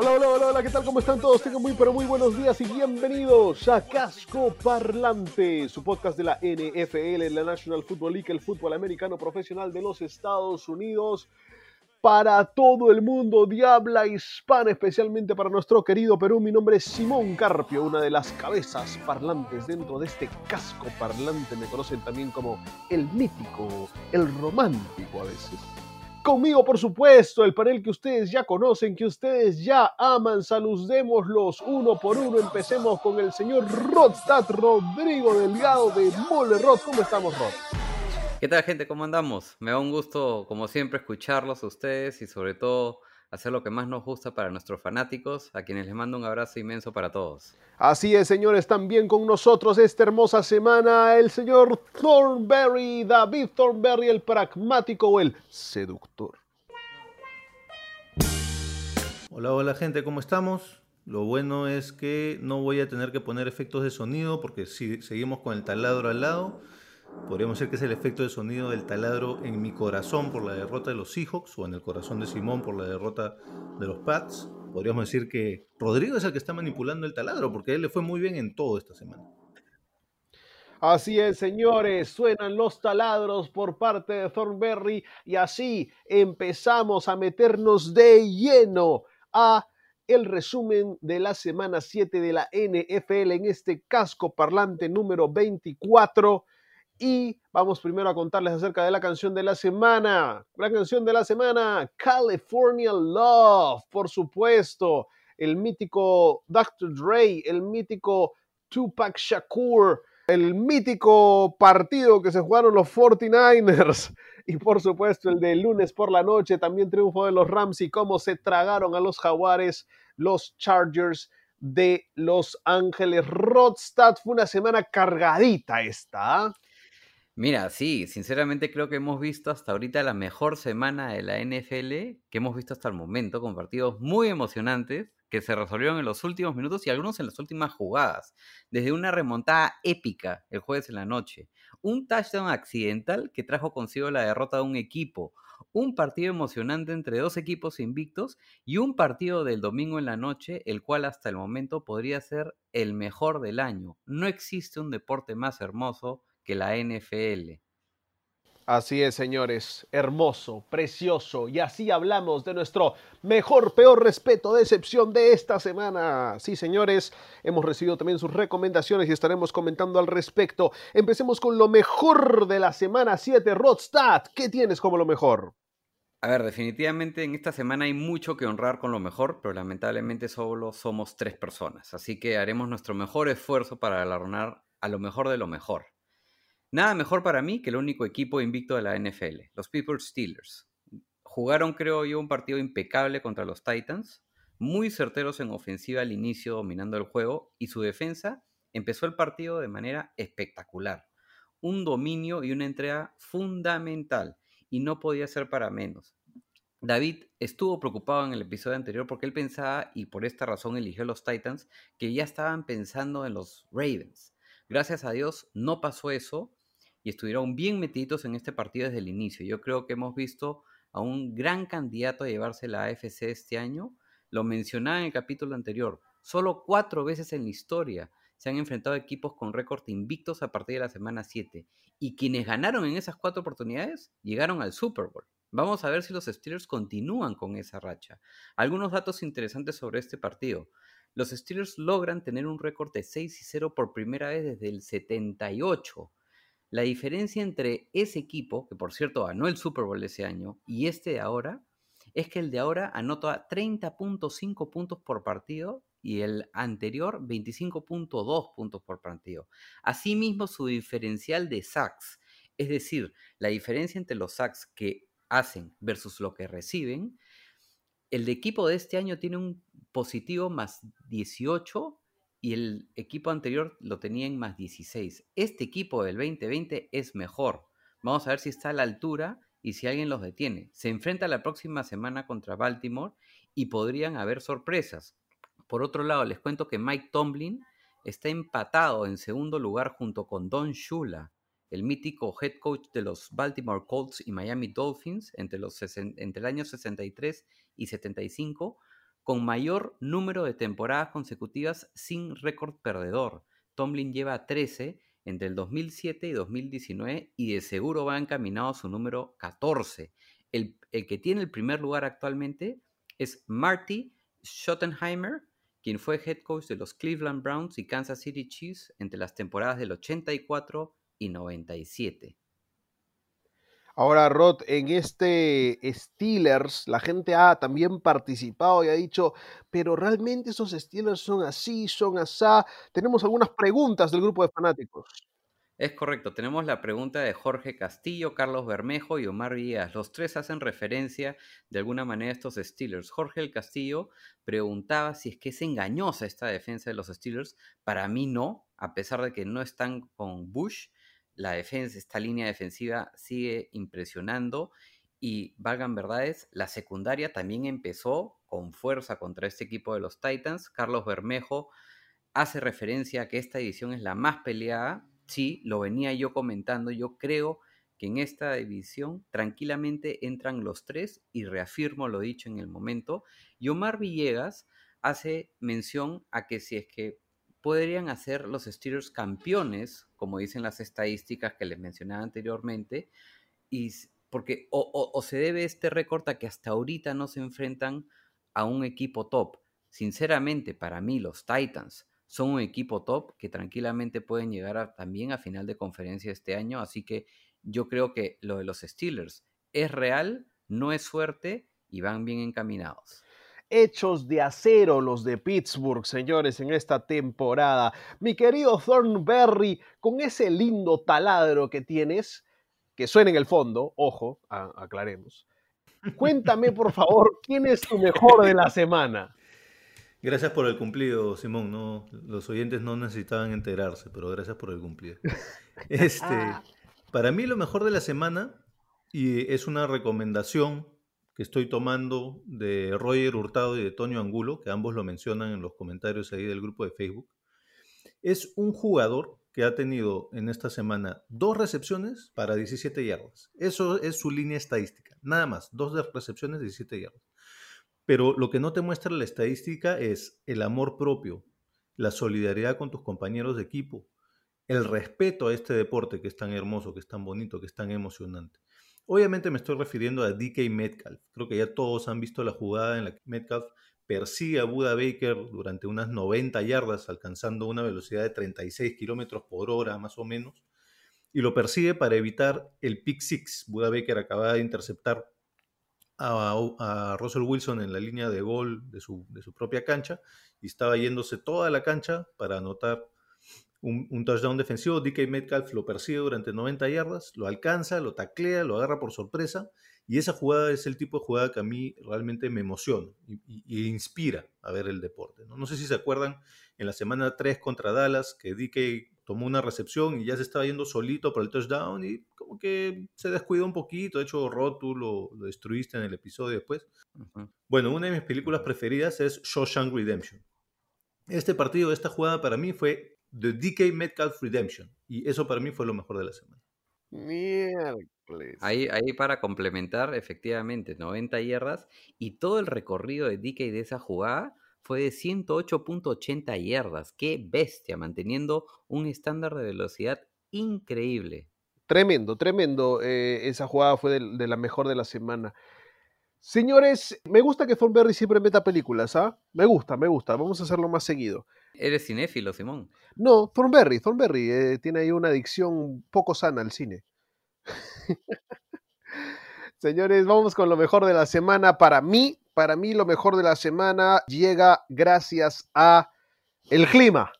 Hola, hola, hola, hola, ¿qué tal? ¿Cómo están todos? Tengan muy, pero muy buenos días y bienvenidos a Casco Parlante, su podcast de la NFL, la National Football League, el fútbol americano profesional de los Estados Unidos, para todo el mundo de habla hispana, especialmente para nuestro querido Perú. Mi nombre es Simón Carpio, una de las cabezas parlantes dentro de este casco parlante. Me conocen también como el mítico, el romántico a veces. Conmigo, por supuesto, el panel que ustedes ya conocen, que ustedes ya aman. Saludémoslos uno por uno. Empecemos con el señor Rodstad Rodrigo Delgado de Mole Rod. ¿Cómo estamos, Rod? ¿Qué tal, gente? ¿Cómo andamos? Me da un gusto, como siempre, escucharlos a ustedes y sobre todo hacer lo que más nos gusta para nuestros fanáticos, a quienes les mando un abrazo inmenso para todos. Así es, señores, también con nosotros esta hermosa semana el señor Thornberry, David Thornberry, el pragmático o el seductor. Hola, hola gente, ¿cómo estamos? Lo bueno es que no voy a tener que poner efectos de sonido porque si seguimos con el taladro al lado, podríamos decir que es el efecto de sonido del taladro en mi corazón por la derrota de los Seahawks o en el corazón de Simón por la derrota de los Pats. Podríamos decir que Rodrigo es el que está manipulando el taladro porque a él le fue muy bien en todo esta semana. Así es, señores, suenan los taladros por parte de Thornberry y así empezamos a meternos de lleno a el resumen de la semana 7 de la NFL en este casco parlante número 24 y vamos primero a contarles acerca de la canción de la semana. La canción de la semana, California Love, por supuesto, el mítico Dr. Dre, el mítico Tupac Shakur, el mítico partido que se jugaron los 49ers y por supuesto el de lunes por la noche, también triunfo de los Rams y cómo se tragaron a los Jaguares, los Chargers de Los Ángeles. Rodstad fue una semana cargadita esta. ¿ah? Mira, sí, sinceramente creo que hemos visto hasta ahorita la mejor semana de la NFL que hemos visto hasta el momento, con partidos muy emocionantes que se resolvieron en los últimos minutos y algunos en las últimas jugadas. Desde una remontada épica el jueves en la noche, un touchdown accidental que trajo consigo la derrota de un equipo, un partido emocionante entre dos equipos invictos y un partido del domingo en la noche, el cual hasta el momento podría ser el mejor del año. No existe un deporte más hermoso que la NFL. Así es, señores, hermoso, precioso. Y así hablamos de nuestro mejor, peor respeto, decepción de esta semana. Sí, señores, hemos recibido también sus recomendaciones y estaremos comentando al respecto. Empecemos con lo mejor de la semana 7. Rodstad, ¿qué tienes como lo mejor? A ver, definitivamente en esta semana hay mucho que honrar con lo mejor, pero lamentablemente solo somos tres personas. Así que haremos nuestro mejor esfuerzo para galardonar a lo mejor de lo mejor. Nada mejor para mí que el único equipo invicto de la NFL, los Pittsburgh Steelers. Jugaron, creo yo, un partido impecable contra los Titans, muy certeros en ofensiva al inicio, dominando el juego, y su defensa empezó el partido de manera espectacular. Un dominio y una entrega fundamental, y no podía ser para menos. David estuvo preocupado en el episodio anterior porque él pensaba, y por esta razón eligió a los Titans, que ya estaban pensando en los Ravens. Gracias a Dios no pasó eso y estuvieron bien metidos en este partido desde el inicio. Yo creo que hemos visto a un gran candidato a llevarse la AFC este año. Lo mencionaba en el capítulo anterior. Solo cuatro veces en la historia se han enfrentado equipos con récord invictos a partir de la semana 7. Y quienes ganaron en esas cuatro oportunidades llegaron al Super Bowl. Vamos a ver si los Steelers continúan con esa racha. Algunos datos interesantes sobre este partido. Los Steelers logran tener un récord de 6 y 0 por primera vez desde el 78. La diferencia entre ese equipo, que por cierto ganó el Super Bowl ese año, y este de ahora, es que el de ahora anota 30.5 puntos por partido y el anterior 25.2 puntos por partido. Asimismo, su diferencial de sacks, es decir, la diferencia entre los sacks que hacen versus lo que reciben, el equipo de este año tiene un positivo más 18 y el equipo anterior lo tenía en más 16. Este equipo del 2020 es mejor. Vamos a ver si está a la altura y si alguien los detiene. Se enfrenta la próxima semana contra Baltimore y podrían haber sorpresas. Por otro lado, les cuento que Mike Tomlin está empatado en segundo lugar junto con Don Shula, el mítico head coach de los Baltimore Colts y Miami Dolphins entre, los, entre el año 63 y 75, con mayor número de temporadas consecutivas sin récord perdedor. Tomlin lleva 13 entre el 2007 y 2019 y de seguro va encaminado a su número 14. El, el que tiene el primer lugar actualmente es Marty Schottenheimer, quien fue head coach de los Cleveland Browns y Kansas City Chiefs entre las temporadas del 84 y 97. Ahora, Rod, en este Steelers, la gente ha también participado y ha dicho, pero realmente esos Steelers son así, son asá. Tenemos algunas preguntas del grupo de fanáticos. Es correcto, tenemos la pregunta de Jorge Castillo, Carlos Bermejo y Omar Villas. Los tres hacen referencia de alguna manera a estos Steelers. Jorge el Castillo preguntaba si es que es engañosa esta defensa de los Steelers. Para mí no, a pesar de que no están con Bush la defensa, esta línea defensiva sigue impresionando y valgan verdades, la secundaria también empezó con fuerza contra este equipo de los Titans. Carlos Bermejo hace referencia a que esta edición es la más peleada. Sí, lo venía yo comentando. Yo creo que en esta división tranquilamente entran los tres y reafirmo lo dicho en el momento. Y Omar Villegas hace mención a que si es que podrían hacer los Steelers campeones, como dicen las estadísticas que les mencionaba anteriormente, y porque o, se debe este récord a que hasta ahorita no se enfrentan a un equipo top. Sinceramente, para mí los Titans son un equipo top que tranquilamente pueden llegar también a final de conferencia este año, así que yo creo que lo de los Steelers es real, no es suerte y van bien encaminados hechos de acero los de Pittsburgh, señores, en esta temporada. Mi querido Thornberry, con ese lindo taladro que tienes, que suena en el fondo, ojo, aclaremos. Cuéntame, por favor, ¿quién es tu mejor de la semana? Gracias por el cumplido, Simón. No, los oyentes no necesitaban enterarse, pero gracias por el cumplido. Este, para mí lo mejor de la semana, y es una recomendación que estoy tomando de Roger Hurtado y de Toño Angulo, que ambos lo mencionan en los comentarios ahí del grupo de Facebook, es un jugador que ha tenido en esta semana dos recepciones para 17 yardas. Eso es su línea estadística, nada más, dos recepciones, 17 yardas. Pero lo que no te muestra la estadística es el amor propio, la solidaridad con tus compañeros de equipo, el respeto a este deporte que es tan hermoso, que es tan bonito, que es tan emocionante. Obviamente me estoy refiriendo a DK Metcalf. Creo que ya todos han visto la jugada en la que Metcalf persigue a Buda Baker durante unas 90 yardas, alcanzando una velocidad de 36 kilómetros por hora más o menos, y lo persigue para evitar el pick six. Buda Baker acaba de interceptar a, Russell Wilson en la línea de gol de su, de su propia cancha y estaba yéndose toda la cancha para anotar un, touchdown defensivo. DK Metcalf lo persigue durante 90 yardas, lo alcanza, lo taclea, lo agarra por sorpresa. Y esa jugada es el tipo de jugada que a mí realmente me emociona y, inspira a ver el deporte. ¿no? sé si se acuerdan en la semana 3 contra Dallas que DK tomó una recepción y ya se estaba yendo solito por el touchdown y como que se descuidó un poquito. De hecho, Rod, tú lo, destruiste en el episodio después. Bueno, una de mis películas preferidas es Shawshank Redemption. Este partido, esta jugada para mí fue The DK Metcalf Redemption. Y eso para mí fue lo mejor de la semana. Ahí, ahí para complementar, efectivamente, 90 yardas y todo el recorrido de DK de esa jugada fue de 108.80 yardas. Qué bestia, manteniendo un estándar de velocidad increíble. Tremendo, tremendo. Eh, esa jugada fue de, de, la mejor de la semana. Señores, me gusta que Thornberry siempre meta películas, ¿ah? Me gusta, me gusta. Vamos a hacerlo más seguido. Eres cinéfilo, Simón. No, Thornberry, Thornberry eh, tiene ahí una adicción poco sana al cine. Señores, vamos con lo mejor de la semana para mí, para mí lo mejor de la semana llega gracias a el clima.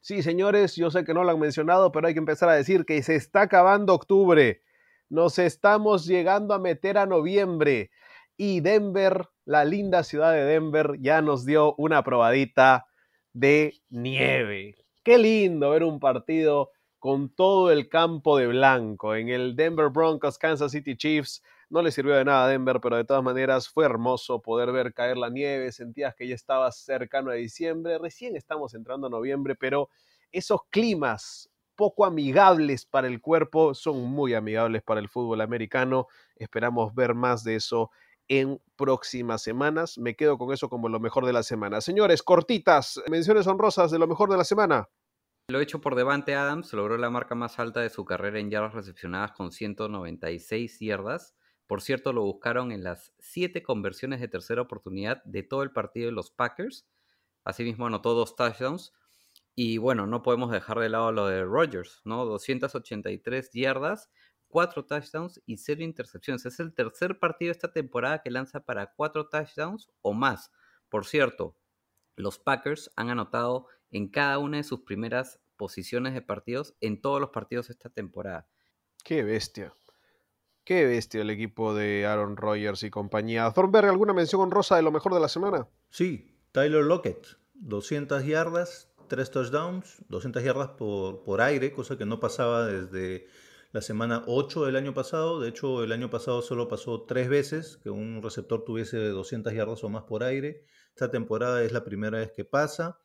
Sí, señores, yo sé que no lo han mencionado, pero hay que empezar a decir que se está acabando octubre. Nos estamos llegando a meter a noviembre. Y Denver, la linda ciudad de Denver, ya nos dio una probadita de nieve. Qué lindo ver un partido con todo el campo de blanco. En el Denver Broncos, Kansas City Chiefs, no le sirvió de nada a Denver, pero de todas maneras fue hermoso poder ver caer la nieve. Sentías que ya estabas cercano a diciembre. Recién estamos entrando a noviembre, pero esos climas poco amigables para el cuerpo son muy amigables para el fútbol americano. Esperamos ver más de eso en próximas semanas. Me quedo con eso como lo mejor de la semana. Señores, cortitas, menciones honrosas de lo mejor de la semana. Lo hecho por Devante Adams logró la marca más alta de su carrera en yardas recepcionadas con 196 yardas. Por cierto, lo buscaron en las siete conversiones de tercera oportunidad de todo el partido de los Packers. Asimismo, anotó dos touchdowns. Y bueno, no podemos dejar de lado lo de Rodgers, ¿no? 283 yardas, cuatro touchdowns y cero intercepciones. Es el tercer partido de esta temporada que lanza para cuatro touchdowns o más. Por cierto, los Packers han anotado en cada una de sus primeras posiciones de partidos en todos los partidos de esta temporada. Qué bestia. Qué bestia el equipo de Aaron Rodgers y compañía. Thornberg, ¿alguna mención honrosa de lo mejor de la semana? Sí, Tyler Lockett, 200 yardas, 3 touchdowns, 200 yardas por, por aire, cosa que no pasaba desde la semana 8 del año pasado. De hecho, el año pasado solo pasó tres veces que un receptor tuviese 200 yardas o más por aire. Esta temporada es la primera vez que pasa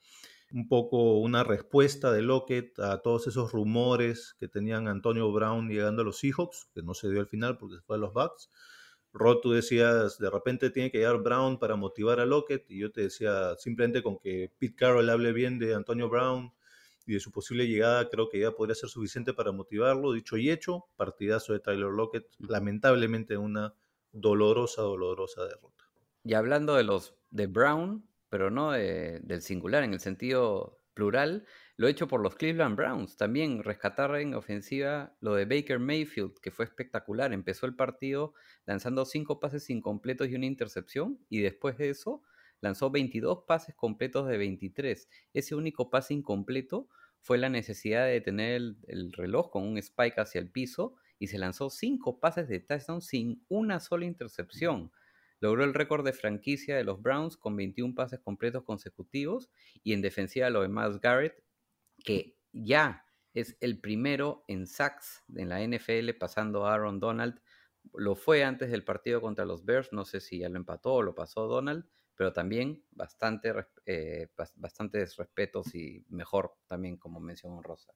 un poco una respuesta de Lockett a todos esos rumores que tenían Antonio Brown llegando a los Seahawks, que no se dio al final porque se fue a los Bucks. Rod, tú decías, de repente tiene que llegar Brown para motivar a Lockett, y yo te decía, simplemente con que Pete Carroll hable bien de Antonio Brown y de su posible llegada, creo que ya podría ser suficiente para motivarlo. Dicho y hecho, partidazo de Tyler Lockett, lamentablemente una dolorosa, dolorosa derrota. Y hablando de los de Brown, pero no del singular, en el sentido plural, lo hecho por los Cleveland Browns. También rescatar en ofensiva lo de Baker Mayfield, que fue espectacular. Empezó el partido lanzando cinco pases incompletos y una intercepción, y después de eso lanzó 22 pases completos de 23. Ese único pase incompleto fue la necesidad de tener el, el reloj con un spike hacia el piso y se lanzó cinco pases de touchdown sin una sola intercepción. Logró el récord de franquicia de los Browns con 21 pases completos consecutivos y en defensiva lo de Garrett, que ya es el primero en sacks en la NFL pasando a Aaron Donald. Lo fue antes del partido contra los Bears, no sé si ya lo empató o lo pasó Donald, pero también bastante, eh, bastantes respetos y mejor también como mención honrosa.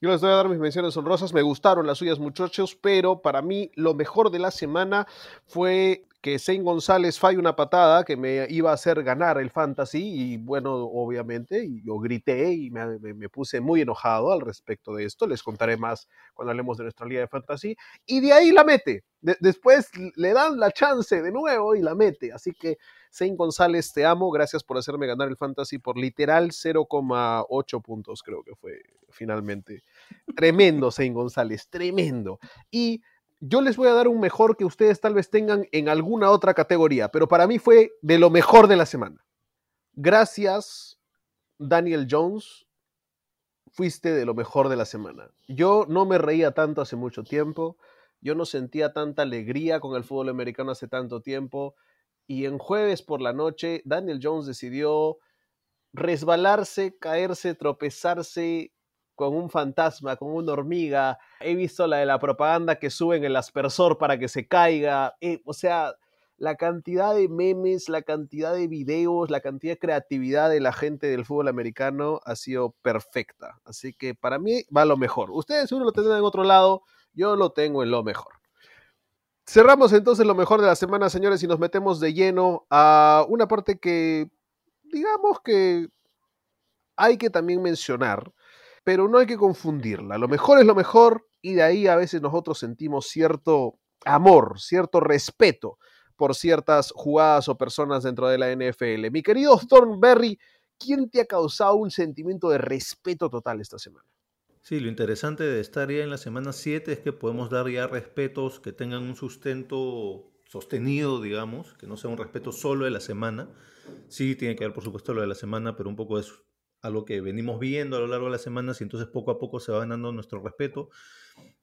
Yo les voy a dar mis menciones honrosas, me gustaron las suyas muchachos, pero para mí lo mejor de la semana fue que Zane González falle una patada que me iba a hacer ganar el fantasy y bueno, obviamente, yo grité y me, puse muy enojado al respecto de esto, les contaré más cuando hablemos de nuestra liga de fantasy, y de ahí la mete, después le dan la chance de nuevo y la mete, así que Zane González, te amo, gracias por hacerme ganar el fantasy por literal 0,8 puntos creo que fue finalmente. Tremendo Zane González, tremendo. Y yo les voy a dar un mejor que ustedes tal vez tengan en alguna otra categoría, pero para mí fue de lo mejor de la semana. Gracias, Daniel Jones, fuiste de lo mejor de la semana. Yo no me reía tanto hace mucho tiempo, yo no sentía tanta alegría con el fútbol americano hace tanto tiempo, y en jueves por la noche, Daniel Jones decidió resbalarse, caerse, tropezarse con un fantasma, con una hormiga. He visto la de la propaganda que suben el aspersor para que se caiga. Eh, o sea, la cantidad de memes, la cantidad de videos, la cantidad de creatividad de la gente del fútbol americano ha sido perfecta. Así que para mí va lo mejor. Ustedes seguro lo tendrán en otro lado, yo lo tengo en lo mejor. Cerramos entonces lo mejor de la semana, señores, y nos metemos de lleno a una parte que, digamos que hay que también mencionar, pero no hay que confundirla. Lo mejor es lo mejor y de ahí a veces nosotros sentimos cierto amor, cierto respeto por ciertas jugadas o personas dentro de la NFL. Mi querido Thornberry, ¿quién te ha causado un sentimiento de respeto total esta semana? Sí, lo interesante de estar ya en la semana 7 es que podemos dar ya respetos que tengan un sustento sostenido, digamos, que no sea un respeto solo de la semana. Sí, tiene que ver, por supuesto, lo de la semana, pero un poco es algo que venimos viendo a lo largo de las semanas y entonces poco a poco se va ganando nuestro respeto.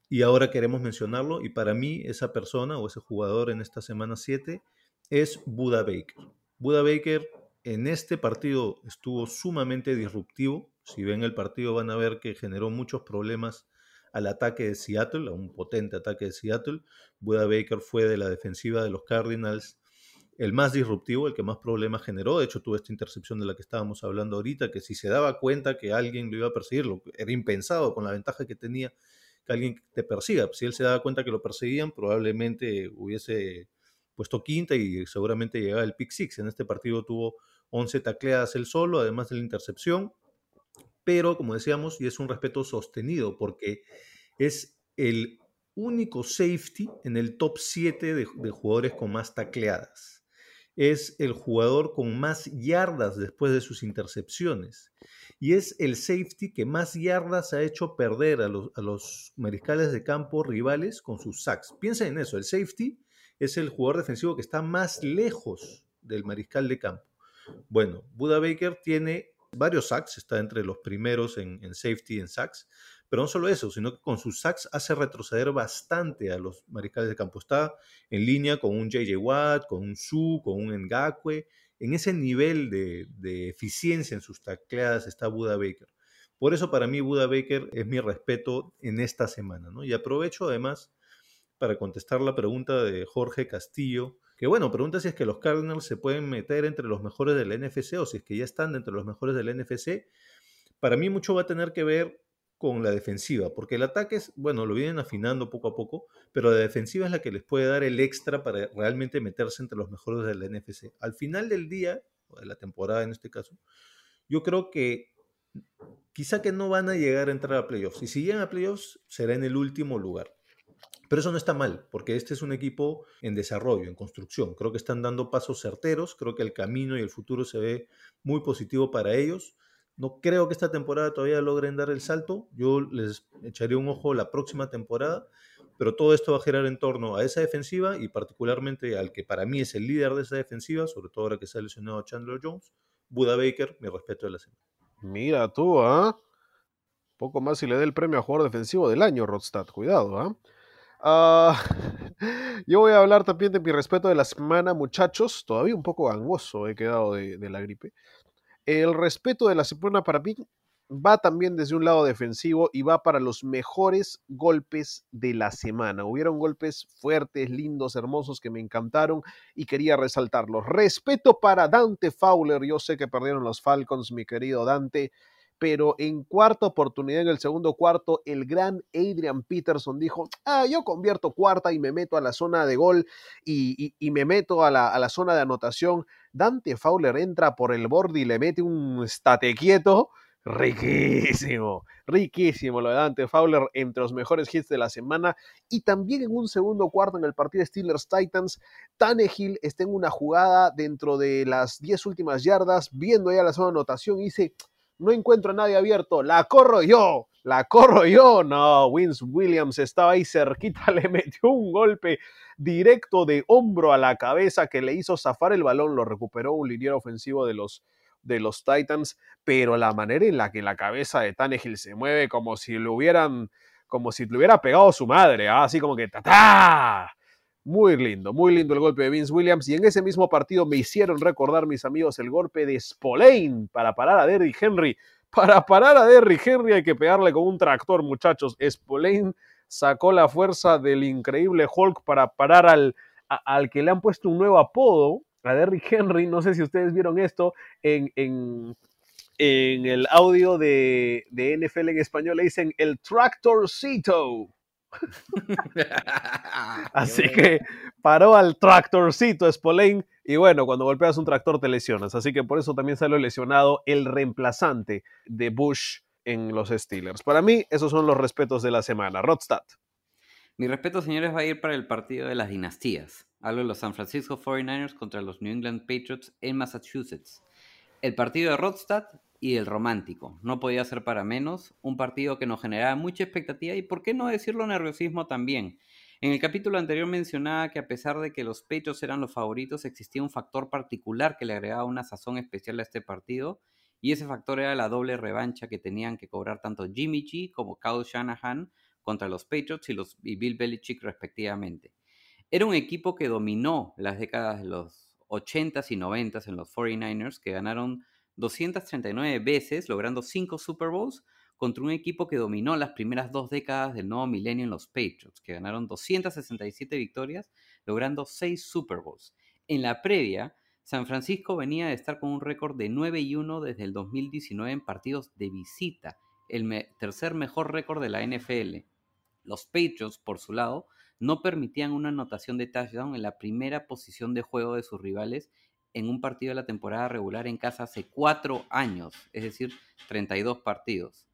Y ahora queremos mencionarlo y para mí esa persona o ese jugador en esta semana 7 es Buda Baker. Buda Baker en este partido estuvo sumamente disruptivo. Si ven el partido van a ver que generó muchos problemas al ataque de Seattle, a un potente ataque de Seattle. Buda Baker fue de la defensiva de los Cardinals el más disruptivo, el que más problemas generó. De hecho, tuvo esta intercepción de la que estábamos hablando ahorita, que si se daba cuenta que alguien lo iba a perseguir, era impensado con la ventaja que tenía que alguien te persiga. Si él se daba cuenta que lo perseguían, probablemente hubiese puesto quinta y seguramente llegaba el pick six. En este partido tuvo 11 tacleadas él solo, además de la intercepción. Pero, como decíamos, y es un respeto sostenido, porque es el único safety en el top 7 de, de jugadores con más tacleadas. Es el jugador con más yardas después de sus intercepciones y es el safety que más yardas ha hecho perder a los, mariscales de campo rivales con sus sacks. Piensa en eso, el safety es el jugador defensivo que está más lejos del mariscal de campo. Bueno, Buda Baker tiene varios sacks, está entre los primeros en, en safety en sacks, pero no solo eso, sino que con sus sacks hace retroceder bastante a los mariscales de campo. Está en línea con un JJ Watt, con un Su, con un Ngakwe, en ese nivel de, eficiencia en sus tacleadas está Buda Baker. Por eso para mí Buda Baker es mi respeto en esta semana. ¿no? Y aprovecho además para contestar la pregunta de Jorge Castillo, que bueno, pregunta si es que los Cardinals se pueden meter entre los mejores del NFC o si es que ya están entre los mejores del NFC. Para mí mucho va a tener que ver con la defensiva, porque el ataque es, bueno, lo vienen afinando poco a poco, pero la defensiva es la que les puede dar el extra para realmente meterse entre los mejores del NFC. Al final del día, o de la temporada en este caso, yo creo que quizá que no van a llegar a entrar a playoffs, y si llegan a playoffs será en el último lugar. Pero eso no está mal, porque este es un equipo en desarrollo, en construcción. Creo que están dando pasos certeros, creo que el camino y el futuro se ve muy positivo para ellos. No creo que esta temporada todavía logren dar el salto. Yo les echaré un ojo la próxima temporada, pero todo esto va a girar en torno a esa defensiva y particularmente al que para mí es el líder de esa defensiva, sobre todo ahora que se ha lesionado Chandler Jones, Buda Baker, mi respeto de la semana. Mira tú, ¿ah? Poco más si le dé el premio a jugador defensivo del año, Rodstad. Cuidado, ¿ah? ah yo voy a hablar también de mi respeto de la semana, muchachos. Todavía un poco gangoso he quedado de la gripe. El respeto de la semana para mí va también desde un lado defensivo y va para los mejores golpes de la semana. Hubieron golpes fuertes, lindos, hermosos que me encantaron y quería resaltarlos. Respeto para Dante Fowler. Yo sé que perdieron los Falcons, mi querido Dante pero en cuarta oportunidad, en el segundo cuarto, el gran Adrian Peterson dijo, ah, yo convierto cuarta y me meto a la zona de gol y, me meto a la, zona de anotación. Dante Fowler entra por el borde y le mete un estate quieto. Riquísimo, riquísimo lo de Dante Fowler entre los mejores hits de la semana. Y también en un segundo cuarto en el partido Steelers Titans, Tannehill está en una jugada dentro de las 10 últimas yardas, viendo ya la zona anotación y dice, no encuentro a nadie abierto, la corro yo, la corro yo. No, Wins Williams estaba ahí cerquita, le metió un golpe directo de hombro a la cabeza que le hizo zafar el balón, lo recuperó un liniero ofensivo de los, de los Titans, pero la manera en la que la cabeza de Tannehill se mueve como si le hubieran, como si le hubiera pegado su madre, ¿ah? así como que ¡ta, muy lindo, muy lindo el golpe de Vince Williams. Y en ese mismo partido me hicieron recordar, mis amigos, el golpe de Spolane para parar a Derrick Henry. Para parar a Derrick Henry hay que pegarle con un tractor, muchachos. Spolane sacó la fuerza del increíble Hulk para parar al, al que le han puesto un nuevo apodo, a Derrick Henry. No sé si ustedes vieron esto en, en, en el audio de, de NFL en español. Le dicen el tractorcito. Así que paró al tractorcito Spolane y bueno, cuando golpeas un tractor te lesionas. Así que por eso también salió lesionado el reemplazante de Bush en los Steelers. Para mí, esos son los respetos de la semana. Rodstad. Mi respeto, señores, va a ir para el partido de las dinastías. Hablo de los San Francisco 49ers contra los New England Patriots en Massachusetts. El partido de Rodstad y el romántico. No podía ser para menos. Un partido que nos generaba mucha expectativa y, por qué no decirlo, nerviosismo también. En el capítulo anterior mencionaba que a pesar de que los Patriots eran los favoritos, existía un factor particular que le agregaba una sazón especial a este partido, y ese factor era la doble revancha que tenían que cobrar tanto Jimmy G como Kyle Shanahan contra los Patriots y, los, y Bill Belichick respectivamente. Era un equipo que dominó las décadas de los 80s y 90s en los 49ers, que ganaron 239 veces, logrando 5 Super Bowls, contra un equipo que dominó las primeras dos décadas del nuevo milenio en los Patriots, que ganaron 267 victorias, logrando 6 Super Bowls. En la previa, San Francisco venía de estar con un récord de 9 y 1 desde el 2019 en partidos de visita, el tercer mejor récord de la NFL. Los Patriots, por su lado, no permitían una anotación de touchdown en la primera posición de juego de sus rivales en un partido de la temporada regular en casa hace cuatro años, es decir, 32 partidos.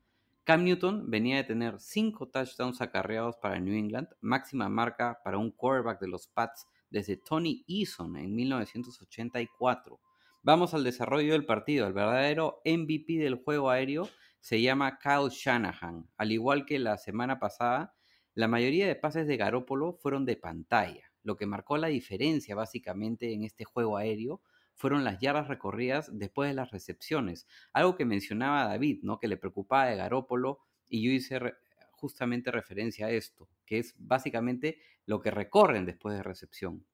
Cam Newton venía de tener cinco touchdowns acarreados para New England, máxima marca para un quarterback de los Pats desde Tony Eason en 1984. Vamos al desarrollo del partido. El verdadero MVP del juego aéreo se llama Kyle Shanahan. Al igual que la semana pasada, la mayoría de pases de Garópolo fueron de pantalla. Lo que marcó la diferencia básicamente en este juego aéreo fueron las yardas recorridas después de las recepciones. Algo que mencionaba David, ¿no? Que le preocupaba de Garópolo y yo hice justamente referencia a esto, que es básicamente lo que recorren después de recepción.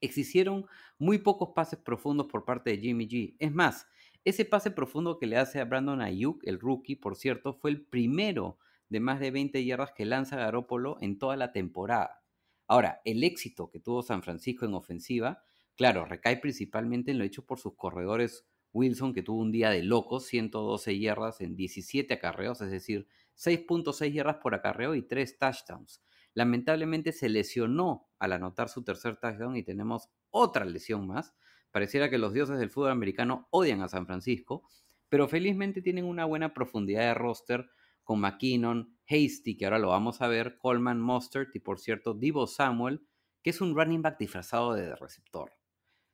Existieron muy pocos pases profundos por parte de Jimmy G. Es más, ese pase profundo que le hace a Brandon Ayuk, el rookie, por cierto, fue el primero de más de 20 yardas que lanza Garópolo en toda la temporada. Ahora, el éxito que tuvo San Francisco en ofensiva Claro, recae principalmente en lo hecho por sus corredores Wilson, que tuvo un día de locos, 112 yardas en 17 acarreos, es decir, 6.6 yardas por acarreo y 3 touchdowns. Lamentablemente se lesionó al anotar su tercer touchdown y tenemos otra lesión más. Pareciera que los dioses del fútbol americano odian a San Francisco, pero felizmente tienen una buena profundidad de roster con McKinnon, Hasty, que ahora lo vamos a ver, Coleman, Mustard y por cierto Divo Samuel, que es un running back disfrazado de receptor.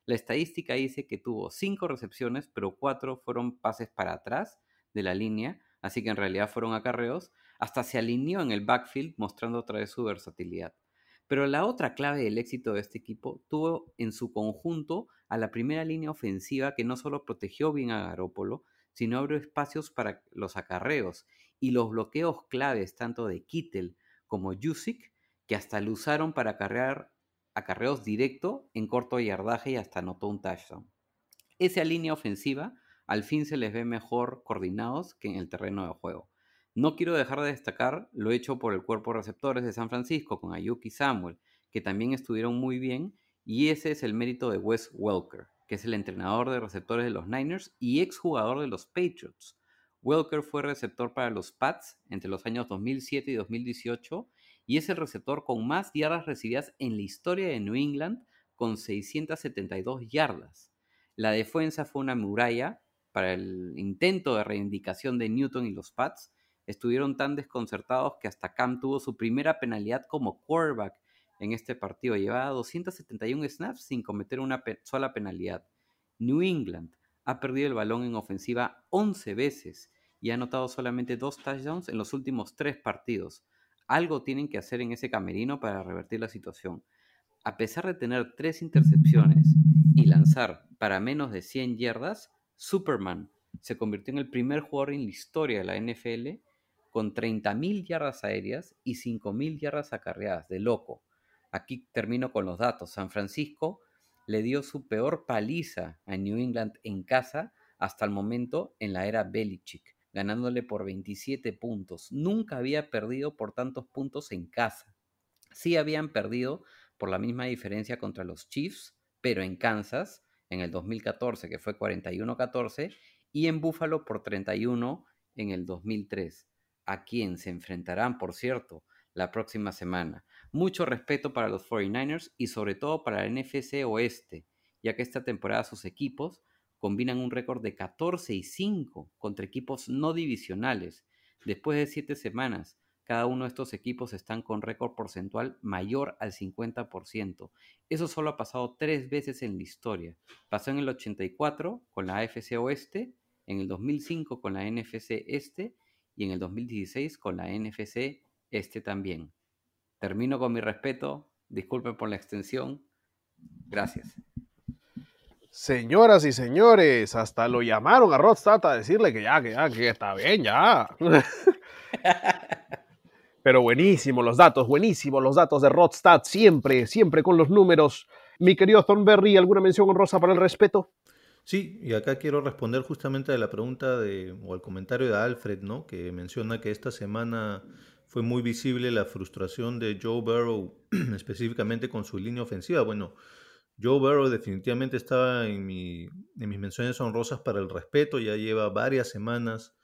La estadística dice que tuvo cinco recepciones, pero cuatro fueron pases para atrás de la línea, así que en realidad fueron acarreos. Hasta se alineó en el backfield, mostrando otra vez su versatilidad. Pero la otra clave del éxito de este equipo tuvo en su conjunto a la primera línea ofensiva que no solo protegió bien a Garópolo, sino abrió espacios para los acarreos y los bloqueos claves tanto de Kittel como Yusik, que hasta lo usaron para acarrear acarreos directo en corto yardaje y hasta anotó un touchdown. Esa línea ofensiva al fin se les ve mejor coordinados que en el terreno de juego. No quiero dejar de destacar lo hecho por el cuerpo de receptores de San Francisco con Ayuki Samuel, que también estuvieron muy bien, y ese es el mérito de Wes Welker, que es el entrenador de receptores de los Niners y exjugador de los Patriots. Welker fue receptor para los Pats entre los años 2007 y 2018 y es el receptor con más yardas recibidas en la historia de New England con 672 yardas. La defensa fue una muralla para el intento de reivindicación de Newton y los Pats. Estuvieron tan desconcertados que hasta Cam tuvo su primera penalidad como quarterback en este partido. Llevaba 271 snaps sin cometer una sola penalidad. New England ha perdido el balón en ofensiva 11 veces y ha anotado solamente dos touchdowns en los últimos tres partidos. Algo tienen que hacer en ese camerino para revertir la situación. A pesar de tener tres intercepciones y lanzar para menos de 100 yardas, Superman se convirtió en el primer jugador en la historia de la NFL con 30.000 yardas aéreas y 5.000 yardas acarreadas, de loco. Aquí termino con los datos. San Francisco le dio su peor paliza a New England en casa hasta el momento en la era Belichick ganándole por 27 puntos. Nunca había perdido por tantos puntos en casa. Sí habían perdido por la misma diferencia contra los Chiefs, pero en Kansas en el 2014, que fue 41-14, y en Buffalo por 31 en el 2003, a quien se enfrentarán, por cierto, la próxima semana. Mucho respeto para los 49ers y sobre todo para el NFC Oeste, ya que esta temporada sus equipos combinan un récord de 14 y 5 contra equipos no divisionales. Después de 7 semanas, cada uno de estos equipos están con récord porcentual mayor al 50%. Eso solo ha pasado tres veces en la historia. Pasó en el 84 con la AFC Oeste, en el 2005 con la NFC Este y en el 2016 con la NFC Este también. termino con mi respeto. Disculpen por la extensión. Gracias. Señoras y señores, hasta lo llamaron a Rodstad a decirle que ya, que ya, que está bien, ya. Pero buenísimo los datos, buenísimo los datos de Rodstad, siempre, siempre con los números. Mi querido Thornberry, ¿alguna mención honrosa para el respeto? Sí, y acá quiero responder justamente a la pregunta de, o al comentario de Alfred, ¿no? Que menciona que esta semana fue muy visible la frustración de Joe Burrow, específicamente con su línea ofensiva. Bueno, Joe Burrow definitivamente estaba en, mi, en mis menciones honrosas para el respeto, ya lleva varias semanas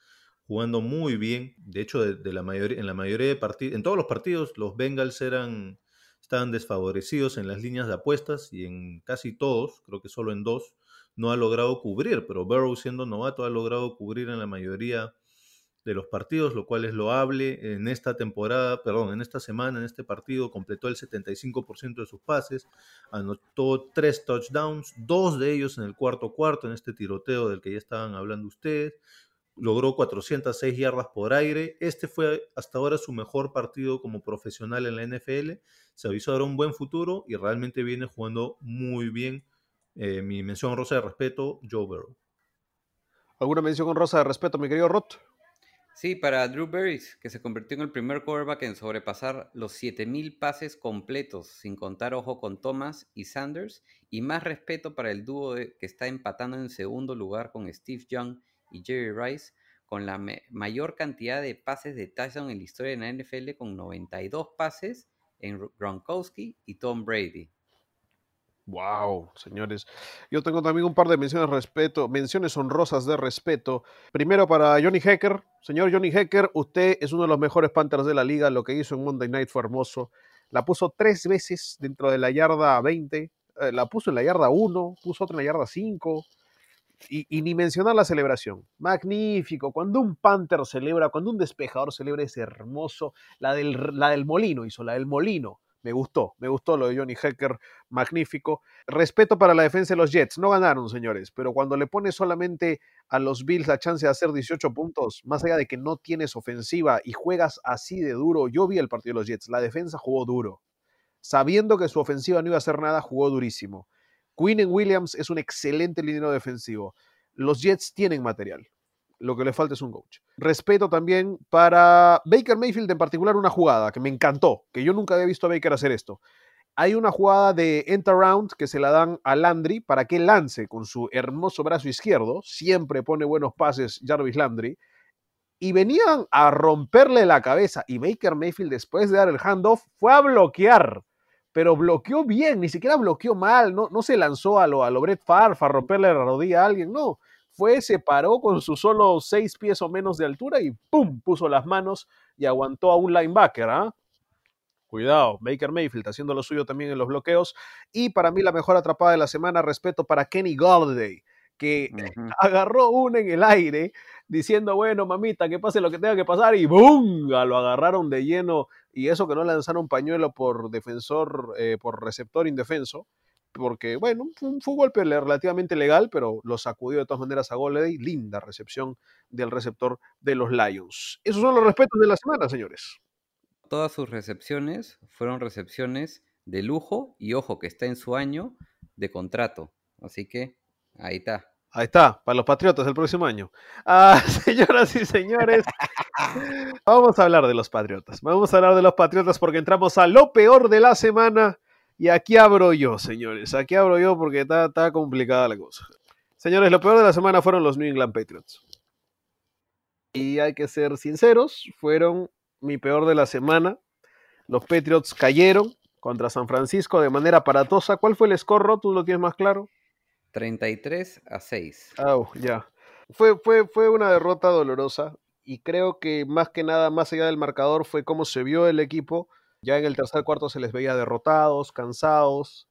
jugando muy bien. De hecho, de, la mayoría, en la mayoría de partidos, en todos los partidos, los Bengals eran, estaban desfavorecidos en las líneas de apuestas y en casi todos, creo que solo en dos, no ha logrado cubrir, pero Burrow siendo novato ha logrado cubrir en la mayoría de los partidos, lo cual es loable. En esta temporada, perdón, en esta semana, en este partido, completó el 75% de sus pases, anotó tres touchdowns, dos de ellos en el cuarto cuarto, en este tiroteo del que ya estaban hablando ustedes. Logró 406 yardas por aire. Este fue hasta ahora su mejor partido como profesional en la NFL. Se avisó ahora un buen futuro y realmente viene jugando muy bien. Eh, mi mención rosa de respeto, Joe Burrow. ¿Alguna mención rosa de respeto, mi querido Roth? Sí, para Drew Berries, que se convirtió en el primer quarterback en sobrepasar los 7000 pases completos, sin contar ojo con Thomas y Sanders, y más respeto para el dúo que está empatando en segundo lugar con Steve Young y Jerry Rice, con la mayor cantidad de pases de touchdown en la historia de la NFL, con 92 pases en Gronkowski y Tom Brady. Wow, señores. Yo tengo también un par de menciones respeto, menciones honrosas de respeto. Primero para Johnny Hecker. Señor Johnny Hecker, usted es uno de los mejores Panthers de la liga. Lo que hizo en Monday Night fue hermoso. La puso tres veces dentro de la yarda 20. Eh, la puso en la yarda 1, puso otra en la yarda 5. Y, ni mencionar la celebración. Magnífico. Cuando un Panther celebra, cuando un despejador celebra, es hermoso. La del, la del molino hizo, la del molino me gustó, me gustó lo de Johnny Hecker, magnífico. Respeto para la defensa de los Jets, no ganaron, señores, pero cuando le pones solamente a los Bills la chance de hacer 18 puntos, más allá de que no tienes ofensiva y juegas así de duro, yo vi el partido de los Jets, la defensa jugó duro. Sabiendo que su ofensiva no iba a hacer nada, jugó durísimo. Quinn Williams es un excelente línea defensivo. Los Jets tienen material. Lo que le falta es un coach. Respeto también para Baker Mayfield en particular una jugada que me encantó, que yo nunca había visto a Baker hacer esto. Hay una jugada de enter round que se la dan a Landry para que lance con su hermoso brazo izquierdo. Siempre pone buenos pases Jarvis Landry. Y venían a romperle la cabeza. Y Baker Mayfield, después de dar el handoff, fue a bloquear. Pero bloqueó bien, ni siquiera bloqueó mal. No, no se lanzó a lo, a lo Brett Favre a romperle la rodilla a alguien. No, fue, se paró con sus solo seis pies o menos de altura y ¡pum! puso las manos y aguantó a un linebacker. ¿ah? Cuidado, Baker Mayfield haciendo lo suyo también en los bloqueos. Y para mí la mejor atrapada de la semana, respeto para Kenny Golladay, que agarró una en el aire diciendo, bueno, mamita, que pase lo que tenga que pasar y ¡bum! Lo agarraron de lleno y eso que no lanzaron pañuelo por defensor, eh, por receptor indefenso porque, bueno, fue un, golpe relativamente legal, pero lo sacudió de todas maneras a Golladay. Linda recepción del receptor de los Lions. Esos son los respetos de la semana, señores. Todas sus recepciones fueron recepciones de lujo y ojo que está en su año de contrato. Así que ahí está. Ahí está, para los Patriotas el próximo año. Ah, señoras y señores, vamos a hablar de los Patriotas. Vamos a hablar de los Patriotas porque entramos a lo peor de la semana y aquí abro yo, señores. Aquí abro yo porque está, complicada la cosa. Señores, lo peor de la semana fueron los New England Patriots. Y hay que ser sinceros, fueron mi peor de la semana. Los Patriots cayeron contra San Francisco de manera aparatosa. ¿Cuál fue el score, ¿Tú lo tienes más claro? 33 a 6. Ah, ya. Fue, fue, fue una derrota dolorosa y creo que más que nada, más allá del marcador, fue cómo se vio el equipo ya en el tercer cuarto se les veía derrotados, cansados.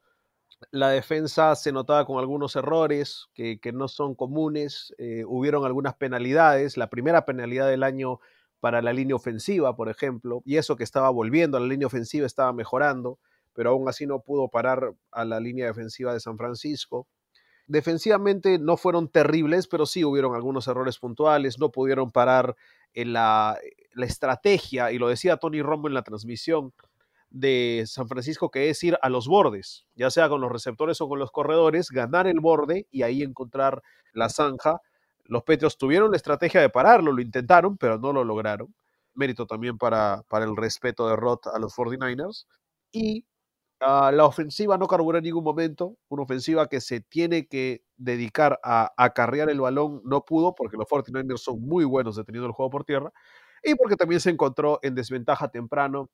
La defensa se notaba con algunos errores que, no son comunes. Eh, hubieron algunas penalidades. La primera penalidad del año para la línea ofensiva, por ejemplo, y eso que estaba volviendo a la línea ofensiva estaba mejorando, pero aún así no pudo parar a la línea defensiva de San Francisco. Defensivamente no fueron terribles, pero sí hubieron algunos errores puntuales, no pudieron parar en la, la estrategia, y lo decía Tony Romo en la transmisión, de San Francisco, que es ir a los bordes, ya sea con los receptores o con los corredores, ganar el borde y ahí encontrar la zanja. Los Patriots tuvieron la estrategia de pararlo, lo intentaron, pero no lo lograron. Mérito también para, para el respeto de Roth a los 49ers. Y ah, la ofensiva no carburó en ningún momento. Una ofensiva que se tiene que dedicar a acarrear el balón no pudo, porque los 49ers son muy buenos deteniendo el juego por tierra. Y porque también se encontró en desventaja temprano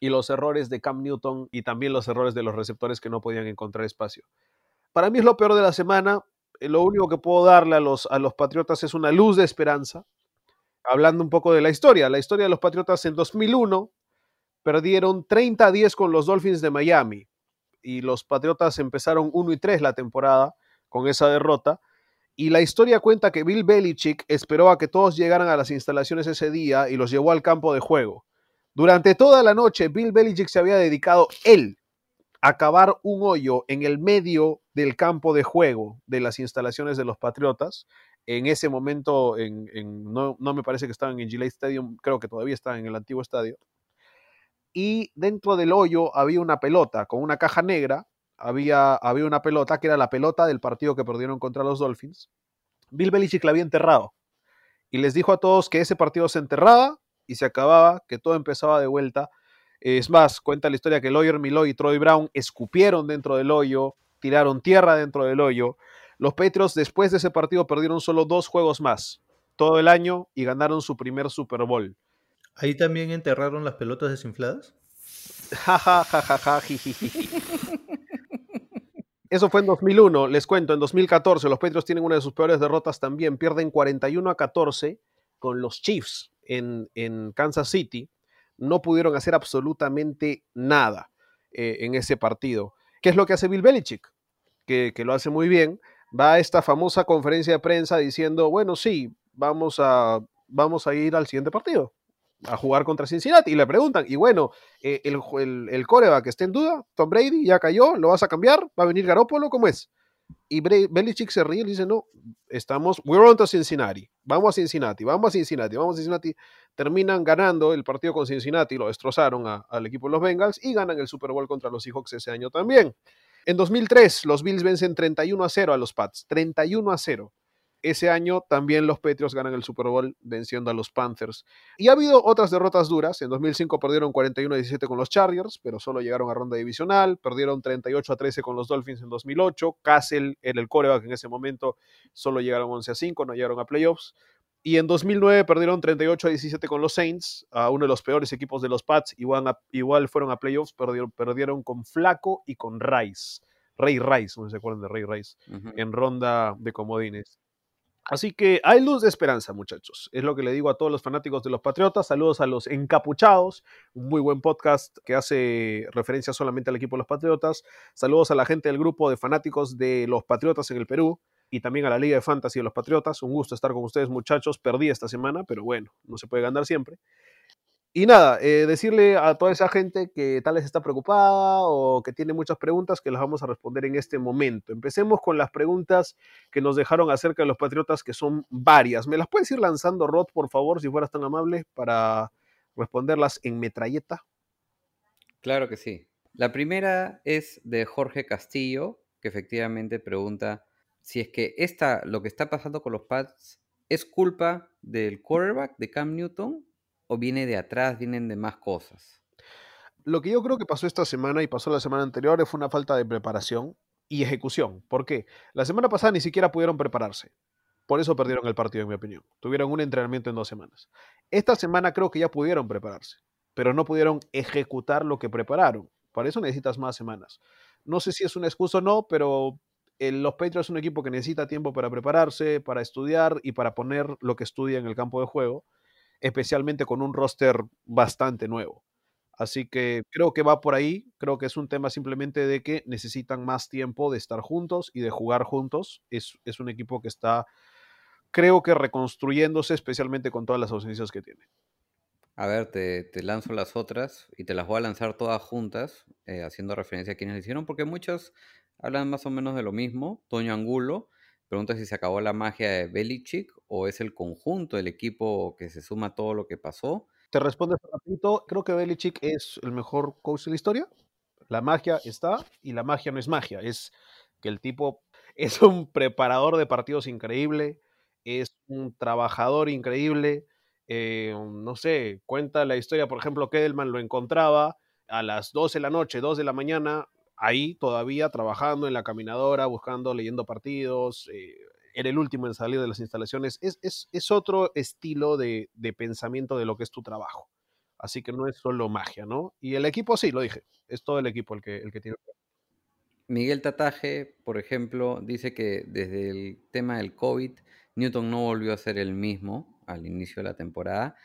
y los errores de Cam Newton y también los errores de los receptores que no podían encontrar espacio. Para mí es lo peor de la semana. Eh, lo único que puedo darle a los, a los Patriotas es una luz de esperanza. Hablando un poco de la historia, la historia de los Patriotas en 2001 perdieron 30 a 10 con los Dolphins de Miami y los Patriotas empezaron 1 y 3 la temporada con esa derrota. Y la historia cuenta que Bill Belichick esperó a que todos llegaran a las instalaciones ese día y los llevó al campo de juego. Durante toda la noche, Bill Belichick se había dedicado él a cavar un hoyo en el medio del campo de juego de las instalaciones de los Patriotas. En ese momento, en, no, me parece que estaban en Gillette Stadium, creo que todavía estaban en el antiguo estadio. Y dentro del hoyo había una pelota con una caja negra. Había, había una pelota que era la pelota del partido que perdieron contra los Dolphins. Bill Belichick la había enterrado y les dijo a todos que ese partido se enterraba y se acababa, que todo empezaba de vuelta. Es más, cuenta la historia que Lawyer Miloy y Troy Brown escupieron dentro del hoyo, tiraron tierra dentro del hoyo. Los Patriots después de ese partido perdieron solo dos juegos más, todo el año, y ganaron su primer Super Bowl. ¿Ahí también enterraron las pelotas desinfladas? Eso fue en 2001, les cuento, en 2014 los Patriots tienen una de sus peores derrotas también, pierden 41 a 14 con los Chiefs en, Kansas City, no pudieron hacer absolutamente nada eh, en ese partido. ¿Qué es lo que hace Bill Belichick? Que, lo hace muy bien. Va a esta famosa conferencia de prensa diciendo, bueno, sí, vamos a, vamos a ir al siguiente partido, a jugar contra Cincinnati. Y le preguntan, y bueno, eh, el, el, el coreback está en duda, Tom Brady ya cayó, ¿lo vas a cambiar? ¿Va a venir Garópolo? ¿Cómo es? Y Belichick se ríe y dice, no, estamos, we're on to Cincinnati, vamos a Cincinnati, vamos a Cincinnati, vamos a Cincinnati. Terminan ganando el partido con Cincinnati, lo destrozaron al equipo de los Bengals y ganan el Super Bowl contra los Seahawks ese año también. En 2003, los Bills vencen 31 a 0 a los Pats, 31 a 0. Ese año también los Patriots ganan el Super Bowl venciendo a los Panthers. Y ha habido otras derrotas duras. En 2005 perdieron 41 a 17 con los Chargers, pero solo llegaron a ronda divisional. Perdieron 38 a 13 con los Dolphins en 2008. Castle era el coreback en ese momento. Solo llegaron 11 a 5, no llegaron a playoffs. Y en 2009 perdieron 38 a 17 con los Saints, a uno de los peores equipos de los Pats. Igual, igual fueron a playoffs, perdieron, perdieron con Flaco y con Rice. Ray Rice, no se acuerdan de Ray Rice, en ronda de comodines. Así que hay luz de esperanza, muchachos. Es lo que le digo a todos los fanáticos de los Patriotas. Saludos a los encapuchados. Un muy buen podcast que hace referencia solamente al equipo de los Patriotas. Saludos a la gente del grupo de fanáticos de los Patriotas en el Perú y también a la Liga de Fantasy de los Patriotas. Un gusto estar con ustedes, muchachos. Perdí esta semana, pero bueno, no se puede ganar siempre. Y nada, eh, decirle a toda esa gente que tal vez está preocupada o que tiene muchas preguntas que las vamos a responder en este momento. Empecemos con las preguntas que nos dejaron acerca de los Patriotas, que son varias. ¿Me las puedes ir lanzando, Rod, por favor, si fueras tan amable, para responderlas en metralleta? Claro que sí. La primera es de Jorge Castillo, que efectivamente pregunta si es que esta, lo que está pasando con los Pats es culpa del quarterback de Cam Newton o viene de atrás, vienen de más cosas? Lo que yo creo que pasó esta semana y pasó la semana anterior fue una falta de preparación y ejecución. ¿Por qué? La semana pasada ni siquiera pudieron prepararse. Por eso perdieron el partido, en mi opinión. Tuvieron un entrenamiento en dos semanas. Esta semana creo que ya pudieron prepararse, pero no pudieron ejecutar lo que prepararon. Por eso necesitas más semanas. No sé si es una excusa o no, pero los Patriots es un equipo que necesita tiempo para prepararse, para estudiar y para poner lo que estudia en el campo de juego especialmente con un roster bastante nuevo. Así que creo que va por ahí, creo que es un tema simplemente de que necesitan más tiempo de estar juntos y de jugar juntos. Es, un equipo que está, creo que reconstruyéndose, especialmente con todas las ausencias que tiene. A ver, te, lanzo las otras y te las voy a lanzar todas juntas, eh, haciendo referencia a quienes lo hicieron, porque muchos hablan más o menos de lo mismo. Toño Angulo Pregunta si se acabó la magia de Belichick o es el conjunto del equipo que se suma a todo lo que pasó. Te responde rapidito. Creo que Belichick es el mejor coach de la historia. La magia está y la magia no es magia. Es que el tipo es un preparador de partidos increíble, es un trabajador increíble. eh, no sé, cuenta la historia, por ejemplo, que lo encontraba a las 12 de la noche, 2 de la mañana, ahí todavía trabajando en la caminadora, buscando, leyendo partidos, eh, era el último en salir de las instalaciones. Es, es, es otro estilo de, de pensamiento de lo que es tu trabajo. Así que no es solo magia, ¿no? Y el equipo, sí, lo dije, es todo el equipo el que, el que tiene. Miguel Tataje, por ejemplo, dice que desde el tema del COVID, Newton no volvió a ser el mismo al inicio de la temporada.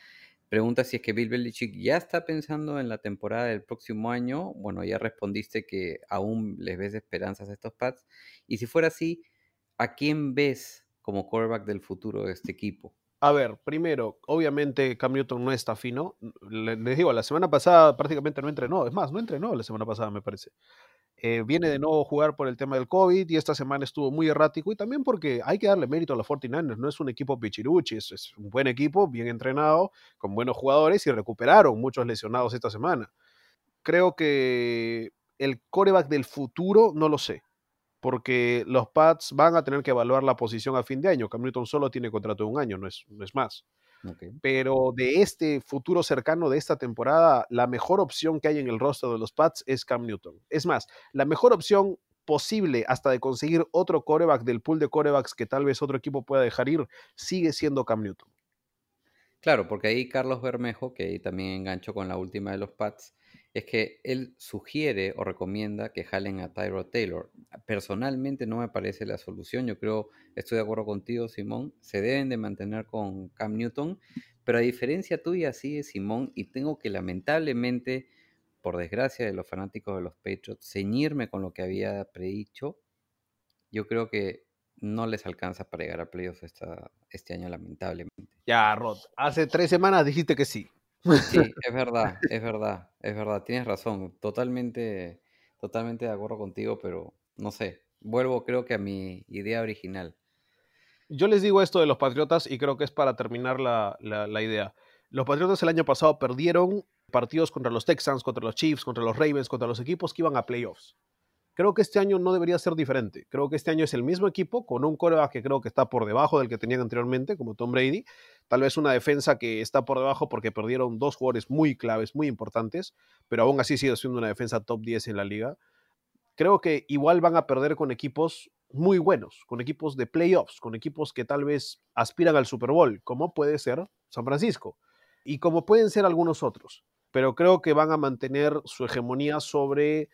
Pregunta si es que Bill Belichick ya está pensando en la temporada del próximo año. Bueno, ya respondiste que aún les ves esperanzas a estos Pats. Y si fuera así, ¿a quién ves como quarterback del futuro de este equipo? A ver, primero, obviamente Cam Newton no está fino. Le- Les digo, la semana pasada prácticamente no entrenó. Es más, no entrenó la semana pasada, me parece. Eh, viene de nuevo a jugar por el tema del COVID y esta semana estuvo muy errático y también porque hay que darle mérito a los 49ers. No es un equipo pichiruchi, es, un buen equipo, bien entrenado, con buenos jugadores y recuperaron muchos lesionados esta semana. Creo que el coreback del futuro no lo sé, porque los Pats van a tener que evaluar la posición a fin de año. Cam Newton solo tiene contrato de un año, no es, no es más Pero de este futuro cercano de esta temporada, la mejor opción que hay en el rostro de los Pats es Cam Newton. Es más, la mejor opción posible hasta de conseguir otro coreback del pool de corebacks que tal vez otro equipo pueda dejar ir, sigue siendo Cam Newton. Claro, porque ahí Carlos Bermejo, que ahí también enganchó con la última de los Pats, es que él sugiere o recomienda que jalen a Tyrod Taylor. Personalmente no me parece la solución. Yo creo, estoy de acuerdo contigo, Simón. Se deben de mantener con Cam Newton, pero a diferencia tuya, sí, Simón, y tengo que lamentablemente, por desgracia de los fanáticos de los Patriots, ceñirme con lo que había predicho. Yo creo que no les alcanza para llegar a playoffs esta, este año, lamentablemente. Ya, Rod, hace tres semanas dijiste que sí. Sí, es verdad, es verdad, es verdad, tienes razón, totalmente, totalmente de acuerdo contigo, pero no sé, vuelvo creo que a mi idea original. Yo les digo esto de los Patriotas y creo que es para terminar la, la- la idea. Los Patriotas el año pasado perdieron partidos contra los Texans, contra los Chiefs, contra los Ravens, contra los equipos que iban a playoffs. Creo que este año no debería ser diferente. Creo que este año es el mismo equipo con un coreback que creo que está por debajo del que tenían anteriormente, como Tom Brady. Tal vez una defensa que está por debajo porque perdieron dos jugadores muy claves, muy importantes, pero aún así sigue siendo una defensa top 10 en la liga. Creo que igual van a perder con equipos muy buenos, con equipos de playoffs, con equipos que tal vez aspiran al Super Bowl, como puede ser San Francisco y como pueden ser algunos otros. Pero creo que van a mantener su hegemonía sobre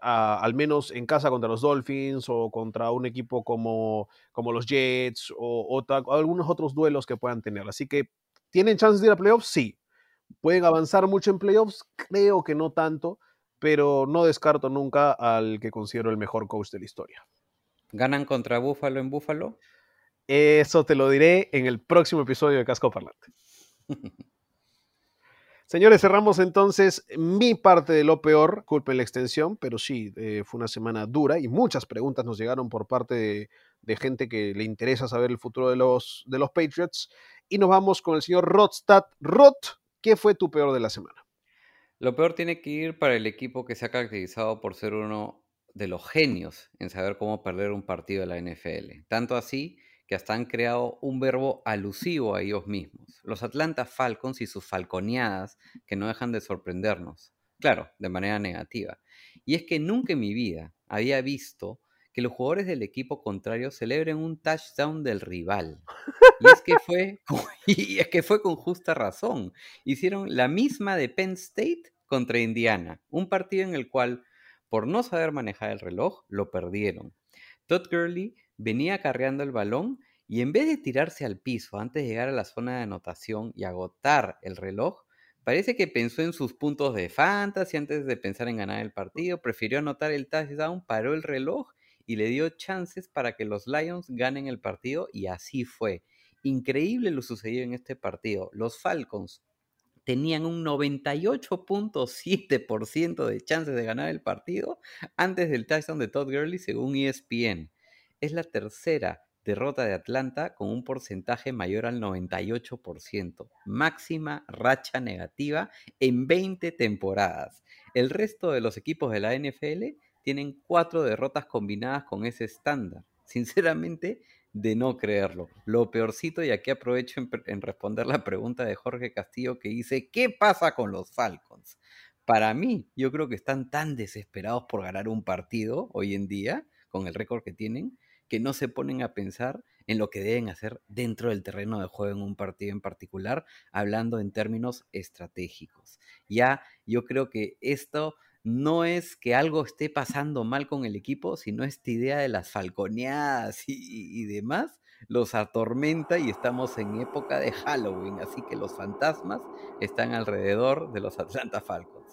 a- al menos en casa contra los Dolphins o contra un equipo como, como los Jets o, algunos otros duelos que puedan tener. Así que, ¿tienen chances de ir a playoffs? Sí. ¿Pueden avanzar mucho en playoffs? Creo que no tanto, pero no descarto nunca al que considero el mejor coach de la historia. ¿Ganan contra Buffalo en Buffalo? Eso te lo diré en el próximo episodio de Casco Parlante. Señores, cerramos entonces mi parte de lo peor, culpen la extensión, pero sí, eh, fue una semana dura y muchas preguntas nos llegaron por parte de, de gente que le interesa saber el futuro de los, de los Patriots. Y nos vamos con el señor Rodstad. Rod, ¿qué fue tu peor de la semana? Lo peor tiene que ir para el equipo que se ha caracterizado por ser uno de los genios en saber cómo perder un partido de la NFL. Tanto así que hasta han creado un verbo alusivo a ellos mismos. Los Atlanta Falcons y sus falconeadas que no dejan de sorprendernos. Claro, de manera negativa. Y es que nunca en mi vida había visto que los jugadores del equipo contrario celebren un touchdown del rival. Y es que fue, y es que fue con justa razón. Hicieron la misma de Penn State contra Indiana, un partido en el cual, por no saber manejar el reloj, lo perdieron. Todd Gurley venía acarreando el balón y en vez de tirarse al piso antes de llegar a la zona de anotación y agotar el reloj, parece que pensó en sus puntos de fantasy antes de pensar en ganar el partido, prefirió anotar el touchdown, paró el reloj y le dio chances para que los Lions ganen el partido y así fue. Increíble lo sucedido en este partido. Los Falcons tenían un 98.7% de chances de ganar el partido antes del touchdown de Todd Gurley según ESPN. Es la tercera derrota de Atlanta con un porcentaje mayor al 98%, máxima racha negativa en 20 temporadas. El resto de los equipos de la NFL tienen cuatro derrotas combinadas con ese estándar. Sinceramente, de no creerlo. Lo peorcito, y aquí aprovecho en, responder la pregunta de Jorge Castillo que dice, ¿qué pasa con los Falcons? Para mí, yo creo que están tan desesperados por ganar un partido hoy en día, con el récord que tienen, que no se ponen a pensar en lo que deben hacer dentro del terreno de juego en un partido en particular, hablando en términos estratégicos. Ya yo creo que esto no es que algo esté pasando mal con el equipo, sino esta idea de las falconeadas y, demás los atormenta y estamos en época de Halloween, así que los fantasmas están alrededor de los Atlanta Falcons.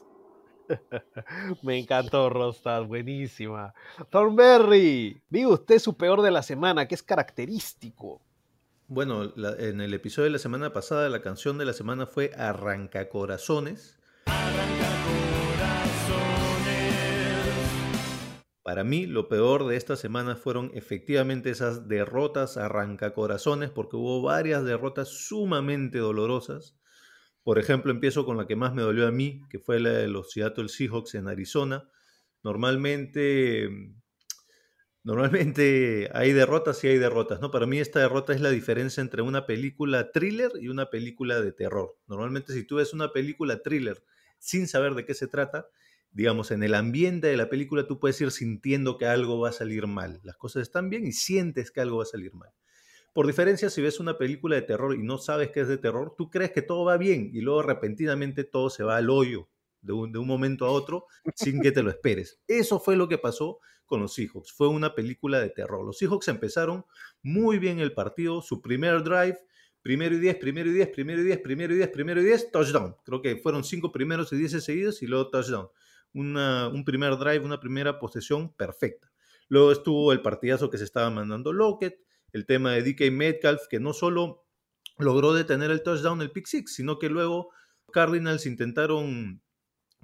Me encantó, Rostad, buenísima. Thornberry, diga usted su peor de la semana, que es característico. Bueno, en el episodio de la semana pasada, la canción de la semana fue Arrancacorazones. Para mí, lo peor de esta semana fueron efectivamente esas derrotas arrancacorazones, porque hubo varias derrotas sumamente dolorosas. Por ejemplo, empiezo con la que más me dolió a mí, que fue la de los Seattle Seahawks en Arizona. Normalmente, normalmente hay derrotas y hay derrotas, ¿no? Para mí esta derrota es la diferencia entre una película thriller y una película de terror. Normalmente si tú ves una película thriller sin saber de qué se trata, digamos, en el ambiente de la película tú puedes ir sintiendo que algo va a salir mal. Las cosas están bien y sientes que algo va a salir mal. Por diferencia, si ves una película de terror y no sabes que es de terror, tú crees que todo va bien y luego repentinamente todo se va al hoyo de un, de un momento a otro sin que te lo esperes. Eso fue lo que pasó con los Seahawks. Fue una película de terror. Los Seahawks empezaron muy bien el partido, su primer drive, primero y 10, primero y 10, primero y 10, primero y 10, primero y 10, touchdown. Creo que fueron cinco primeros y 10 seguidos y luego touchdown un primer drive, una primera posesión perfecta. Luego estuvo el partidazo que se estaba mandando Lockett, el tema de DK Metcalf, que no solo logró detener el touchdown, el pick six, sino que luego Cardinals intentaron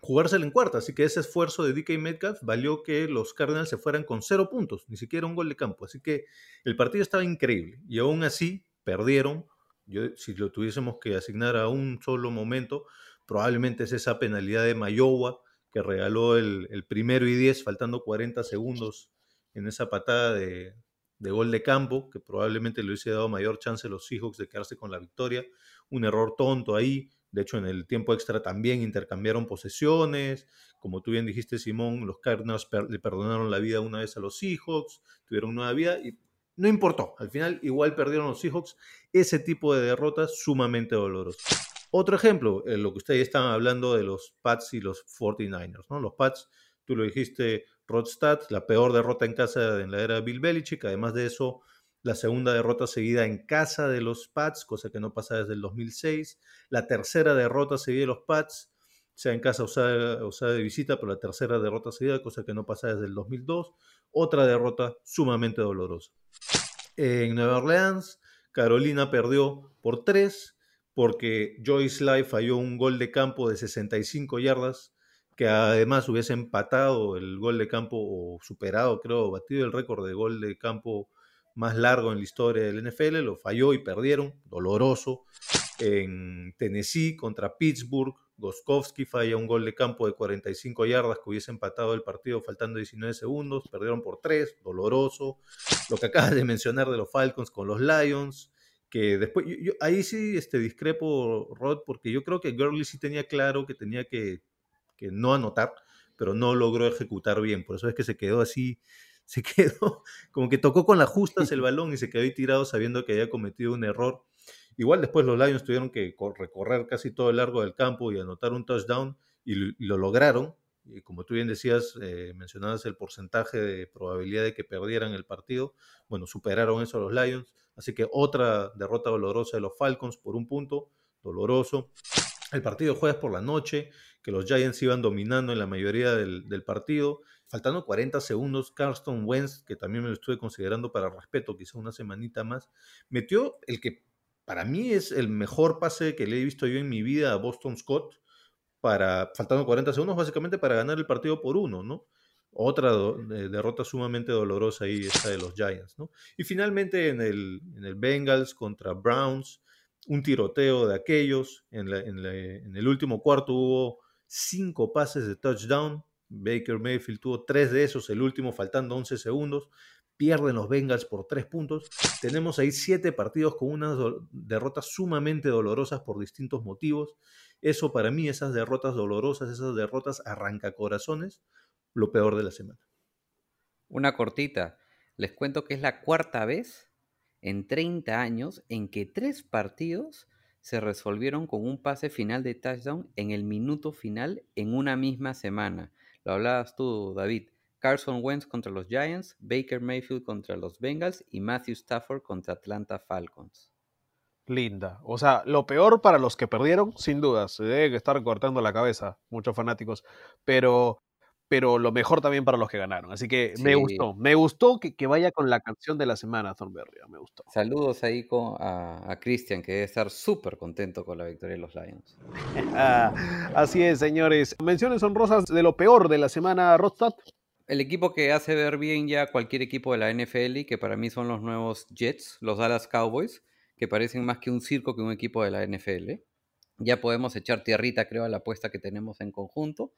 jugársela en cuarta, así que ese esfuerzo de DK Metcalf valió que los Cardinals se fueran con cero puntos, ni siquiera un gol de campo, así que el partido estaba increíble y aún así perdieron. Yo, si lo tuviésemos que asignar a un solo momento, probablemente es esa penalidad de Mayowa que regaló el, primero y 10, faltando 40 segundos en esa patada de, gol de campo, que probablemente le hubiese dado mayor chance a los Seahawks de quedarse con la victoria. Un error tonto ahí. De hecho, en el tiempo extra también intercambiaron posesiones. Como tú bien dijiste, Simón, los Cardinals le perdonaron la vida una vez a los Seahawks, tuvieron nueva vida y no importó. Al final, igual perdieron los Seahawks. Ese tipo de derrotas sumamente dolorosas. Otro ejemplo, en lo que ustedes estaban hablando de los Pats y los 49ers, ¿no? Los Pats, tú lo dijiste, Rodstad, la peor derrota en casa en la era Bill Belichick, además de eso, la segunda derrota seguida en casa de los Pats, cosa que no pasa desde el 2006, la tercera derrota seguida de los Pats, sea en casa o sea, de visita, pero la tercera derrota seguida, cosa que no pasa desde el 2002, otra derrota sumamente dolorosa. En Nueva Orleans, Carolina perdió por tres, porque Joyce Life falló un gol de campo de 65 yardas, que además hubiese empatado el gol de campo o superado, creo, batido el récord de gol de campo más largo en la historia del NFL, lo falló y perdieron, doloroso. En Tennessee contra Pittsburgh, Goskowski falla un gol de campo de 45 yardas que hubiese empatado el partido faltando 19 segundos, perdieron por 3, doloroso. Lo que acabas de mencionar de los Falcons con los Lions, que después, yo, ahí sí este, discrepo, Rod, porque yo creo que Gurley sí tenía claro que tenía que, que, no anotar, pero no logró ejecutar bien, por eso es que se quedó así, se quedó como que tocó con las justas el balón y se quedó ahí tirado sabiendo que había cometido un error. Igual después los Lions tuvieron que recorrer casi todo el largo del campo y anotar un touchdown y lo, lograron. Y como tú bien decías, eh, mencionabas el porcentaje de probabilidad de que perdieran el partido. Bueno, superaron eso los Lions. Así que otra derrota dolorosa de los Falcons por un punto, doloroso. El partido jueves por la noche, que los Giants iban dominando en la mayoría del, partido. Faltando 40 segundos, Carston Wentz, que también me lo estuve considerando para respeto, quizá una semanita más, metió el que para mí es el mejor pase que le he visto yo en mi vida a Boston Scott, para, faltando 40 segundos, básicamente para ganar el partido por uno, ¿no? Otra derrota sumamente dolorosa ahí, esta de los Giants. ¿no? Y finalmente en el, en el Bengals contra Browns, un tiroteo de aquellos. En, el último cuarto hubo cinco pases de touchdown. Baker Mayfield tuvo tres de esos, el último faltando 11 segundos. Pierden los Bengals por tres puntos. Tenemos ahí siete partidos con unas derrotas sumamente dolorosas por distintos motivos. Eso para mí, esas derrotas dolorosas, esas derrotas arrancacorazones, lo peor de la semana. Una cortita. Les cuento que es la cuarta vez en 30 años en que tres partidos se resolvieron con un pase final de touchdown en el minuto final en una misma semana. Lo hablabas tú, David. Carson Wentz contra los Giants, Baker Mayfield contra los Bengals y Matthew Stafford contra Atlanta Falcons. Linda. O sea, lo peor para los que perdieron, sin duda, se debe estar cortando la cabeza, muchos fanáticos, pero pero lo mejor también para los que ganaron. Así que me gustó, me gustó que, vaya con la canción de la semana, Thornberry, me gustó. Saludos ahí con, a, a Christian, que debe estar súper contento con la victoria de los Lions. Ah, así es, señores. Menciones honrosas de lo peor de la semana, Rodstad. El equipo que hace ver bien ya cualquier equipo de la NFL, y que para mí son los nuevos Jets, los Dallas Cowboys, que parecen más que un circo que un equipo de la NFL. Ya podemos echar tierrita, creo, a la apuesta que tenemos en conjunto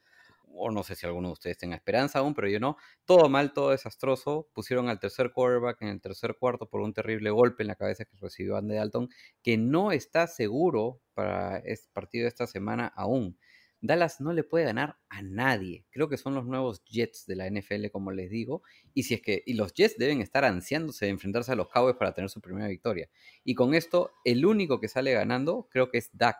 o no sé si alguno de ustedes tenga esperanza aún, pero yo no. Todo mal, todo desastroso. Pusieron al tercer quarterback en el tercer cuarto por un terrible golpe en la cabeza que recibió Andy Dalton, que no está seguro para este partido de esta semana aún. Dallas no le puede ganar a nadie. Creo que son los nuevos Jets de la NFL, como les digo. Y si es que y los Jets deben estar ansiándose de enfrentarse a los Cowboys para tener su primera victoria. Y con esto, el único que sale ganando creo que es Dak,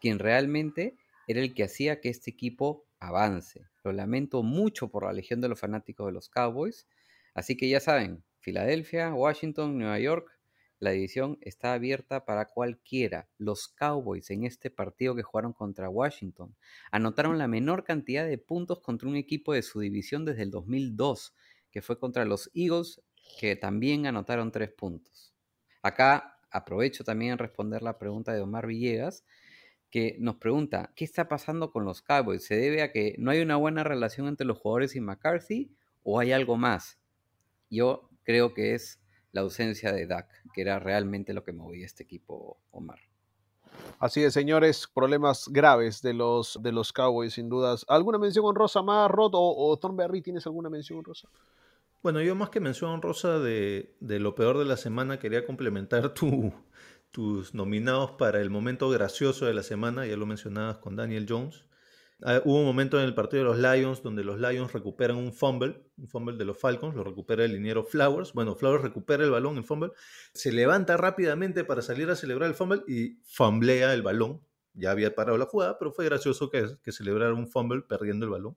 quien realmente era el que hacía que este equipo avance. Lo lamento mucho por la legión de los fanáticos de los Cowboys. Así que ya saben, Filadelfia, Washington, Nueva York, la división está abierta para cualquiera. Los Cowboys en este partido que jugaron contra Washington anotaron la menor cantidad de puntos contra un equipo de su división desde el 2002, que fue contra los Eagles, que también anotaron tres puntos. Acá aprovecho también en responder la pregunta de Omar Villegas que nos pregunta, ¿qué está pasando con los Cowboys? ¿Se debe a que no hay una buena relación entre los jugadores y McCarthy o hay algo más? Yo creo que es la ausencia de Dak, que era realmente lo que movía este equipo, Omar. Así es, señores, problemas graves de los, de los Cowboys, sin dudas. ¿Alguna mención honrosa más, Rod o, o Thornberry? ¿Tienes alguna mención honrosa? Bueno, yo más que mención honrosa de, de lo peor de la semana, quería complementar tu, tus nominados para el momento gracioso de la semana, ya lo mencionabas con Daniel Jones. Ah, hubo un momento en el partido de los Lions donde los Lions recuperan un fumble, un fumble de los Falcons, lo recupera el liniero Flowers. Bueno, Flowers recupera el balón, el fumble, se levanta rápidamente para salir a celebrar el fumble y fumblea el balón. Ya había parado la jugada, pero fue gracioso que, que celebrara un fumble perdiendo el balón.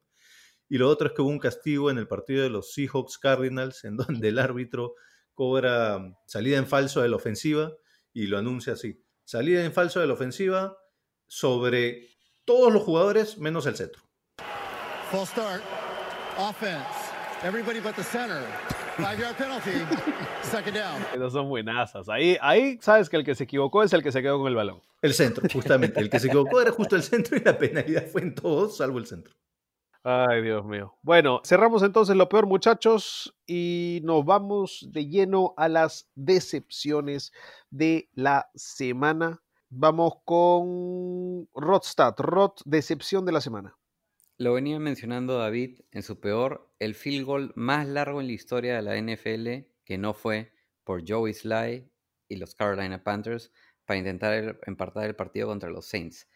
Y lo otro es que hubo un castigo en el partido de los Seahawks Cardinals, en donde el árbitro cobra salida en falso de la ofensiva y lo anuncia así. Salida en falso de la ofensiva sobre todos los jugadores menos el centro. Full start. Offense. Everybody but the center. Five yard penalty. Second down. Esas son buenazas. Ahí, ahí sabes que el que se equivocó es el que se quedó con el balón. El centro, justamente. El que se equivocó era justo el centro y la penalidad fue en todos, salvo el centro. Ay, Dios mío. Bueno, cerramos entonces lo peor, muchachos, y nos vamos de lleno a las decepciones de la semana. Vamos con Rodstad. Rod, decepción de la semana. Lo venía mencionando David en su peor, el field goal más largo en la historia de la NFL, que no fue por Joey Sly y los Carolina Panthers para intentar empatar el partido contra los Saints.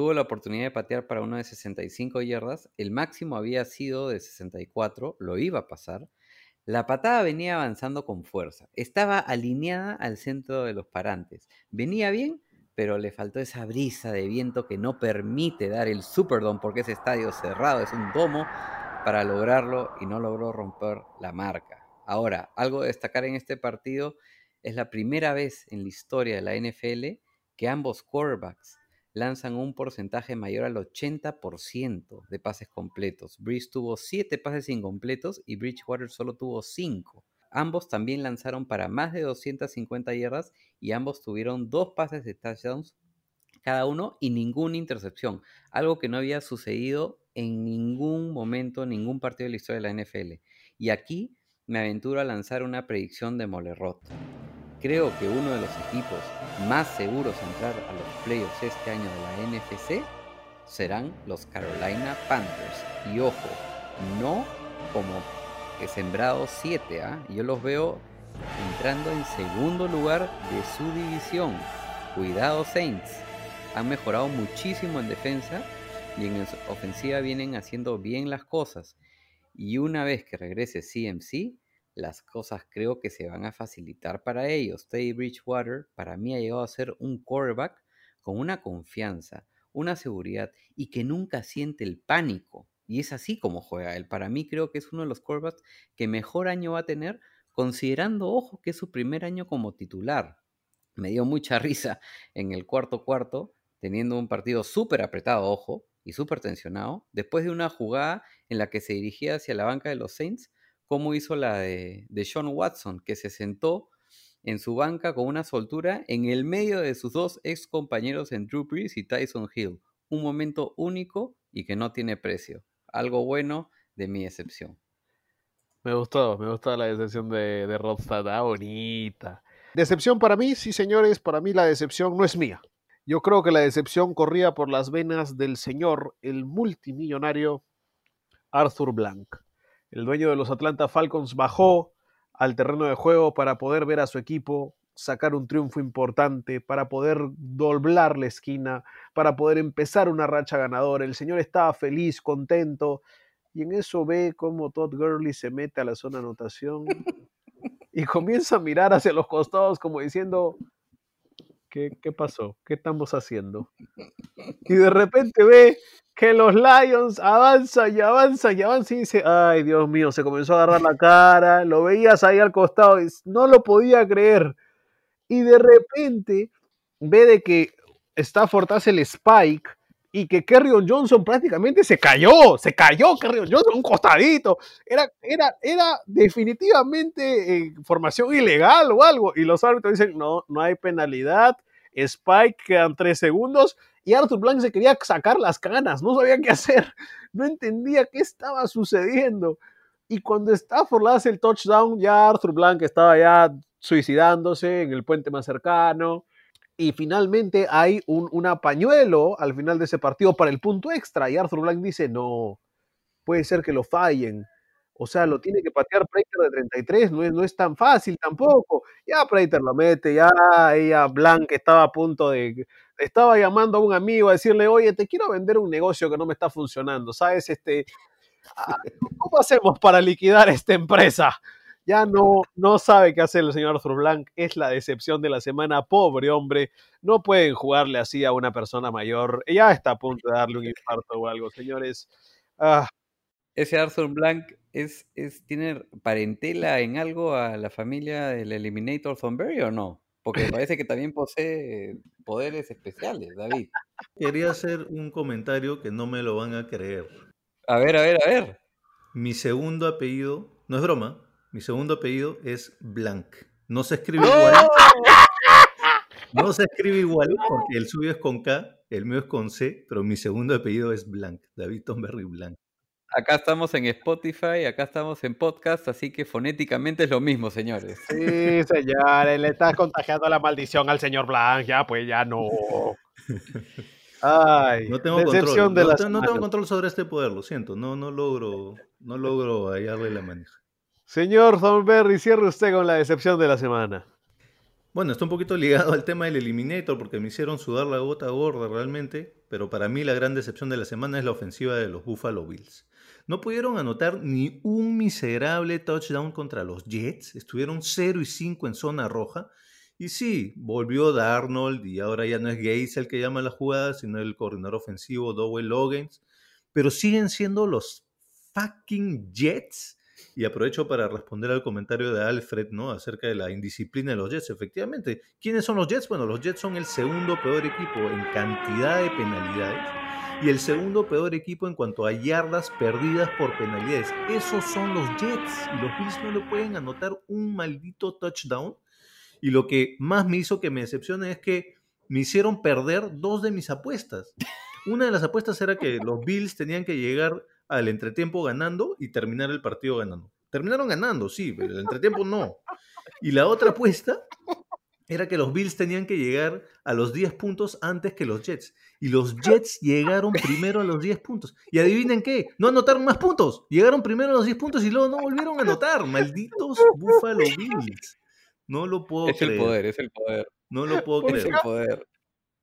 Tuvo la oportunidad de patear para uno de 65 yardas, el máximo había sido de 64, lo iba a pasar. La patada venía avanzando con fuerza, estaba alineada al centro de los parantes. Venía bien, pero le faltó esa brisa de viento que no permite dar el Superdome porque ese estadio cerrado es un domo para lograrlo y no logró romper la marca. Ahora, algo de destacar en este partido es la primera vez en la historia de la NFL que ambos quarterbacks lanzan un porcentaje mayor al 80% de pases completos. Breeze tuvo 7 pases incompletos y Bridgewater solo tuvo 5. Ambos también lanzaron para más de 250 yardas y ambos tuvieron dos pases de touchdowns cada uno y ninguna intercepción, algo que no había sucedido en ningún momento, ningún partido de la historia de la NFL. Y aquí me aventuro a lanzar una predicción de Molerot. Creo que uno de los equipos más seguros a entrar a los playoffs este año de la NFC serán los Carolina Panthers. Y ojo, no como sembrado 7, ¿ah? yo los veo entrando en segundo lugar de su división. Cuidado Saints, han mejorado muchísimo en defensa y en ofensiva vienen haciendo bien las cosas. Y una vez que regrese CMC, las cosas creo que se van a facilitar para ellos. Teddy Bridgewater para mí ha llegado a ser un quarterback con una confianza, una seguridad y que nunca siente el pánico. Y es así como juega él. Para mí creo que es uno de los quarterbacks que mejor año va a tener, considerando, ojo, que es su primer año como titular. Me dio mucha risa en el cuarto cuarto, teniendo un partido súper apretado, ojo, y súper tensionado, después de una jugada en la que se dirigía hacia la banca de los Saints, como hizo la de, de Sean Watson, que se sentó en su banca con una soltura en el medio de sus dos ex compañeros en Drew Brees y Tyson Hill. Un momento único y que no tiene precio. Algo bueno de mi excepción. Me gustó, me gustó la decepción de, de Rodstad, ah, bonita. Decepción para mí, sí señores, para mí la decepción no es mía. Yo creo que la decepción corría por las venas del señor, el multimillonario Arthur Blank. El dueño de los Atlanta Falcons bajó al terreno de juego para poder ver a su equipo sacar un triunfo importante, para poder doblar la esquina, para poder empezar una racha ganadora. El señor estaba feliz, contento, y en eso ve cómo Todd Gurley se mete a la zona anotación y comienza a mirar hacia los costados como diciendo, ¿qué, qué pasó? ¿Qué estamos haciendo? Y de repente ve que los Lions avanzan y avanzan y avanzan y dice, ay Dios mío, se comenzó a agarrar la cara, lo veías ahí al costado no lo podía creer. Y de repente ve de que Stafford hace el spike y que Kerryon Johnson prácticamente se cayó, se cayó Kerryon Johnson, un costadito. Era, era, era definitivamente eh, formación ilegal o algo. Y los árbitros dicen, no, no hay penalidad. Spike, quedan tres segundos. Y Arthur Blank se quería sacar las canas, no sabía qué hacer, no entendía qué estaba sucediendo. Y cuando Stafford hace el touchdown, ya Arthur Blank estaba ya suicidándose en el puente más cercano y finalmente hay un, un pañuelo al final de ese partido para el punto extra y Arthur Blank dice, no, puede ser que lo fallen. O sea, lo tiene que patear Prater de 33, no es, no es tan fácil tampoco. Ya Prater lo mete, ya ella Blank estaba a punto de, estaba llamando a un amigo a decirle, oye, te quiero vender un negocio que no me está funcionando, ¿sabes? Este, ¿Cómo hacemos para liquidar esta empresa? ya no, no sabe qué hacer el señor Arthur Blank. Es la decepción de la semana. Pobre hombre. No pueden jugarle así a una persona mayor. Ya está a punto de darle un infarto o algo, señores. Ah. Ese Arthur Blank es, es, tiene parentela en algo a la familia del Eliminator Thornberry o no? Porque parece que también posee poderes especiales, David. Quería hacer un comentario que no me lo van a creer. A ver, a ver, a ver. Mi segundo apellido, no es broma, mi segundo apellido es Blanc. No se escribe igual. No se escribe igual porque el suyo es con K, el mío es con C, pero mi segundo apellido es Blanc, David Tomberry Blanc. Acá estamos en Spotify, acá estamos en podcast, así que fonéticamente es lo mismo, señores. Sí, señores, le estás contagiando la maldición al señor Blanc, ya pues ya no. Ay, no tengo control. no, tengo control sobre este poder, lo siento, no, no logro, no logro hallarle la manija. Señor Thornberry, cierre usted con la decepción de la semana. Bueno, está un poquito ligado al tema del Eliminator porque me hicieron sudar la gota gorda realmente, pero para mí la gran decepción de la semana es la ofensiva de los Buffalo Bills. No pudieron anotar ni un miserable touchdown contra los Jets, estuvieron 0 y 5 en zona roja. Y sí, volvió Darnold y ahora ya no es Gates el que llama la jugada, sino el coordinador ofensivo Dowell Loggins. Pero siguen siendo los fucking Jets y aprovecho para responder al comentario de Alfred, ¿no? Acerca de la indisciplina de los Jets. Efectivamente, ¿quiénes son los Jets? Bueno, los Jets son el segundo peor equipo en cantidad de penalidades y el segundo peor equipo en cuanto a yardas perdidas por penalidades. Esos son los Jets y los Bills no le pueden anotar un maldito touchdown. Y lo que más me hizo que me decepcione es que me hicieron perder dos de mis apuestas. Una de las apuestas era que los Bills tenían que llegar al entretiempo ganando y terminar el partido ganando. Terminaron ganando, sí, pero el entretiempo no. Y la otra apuesta era que los Bills tenían que llegar a los 10 puntos antes que los Jets. Y los Jets llegaron primero a los 10 puntos. Y adivinen qué, no anotaron más puntos. Llegaron primero a los 10 puntos y luego no volvieron a anotar. Malditos Buffalo Bills. No lo puedo Es creer. el poder, es el poder. No lo puedo Es creer. el poder.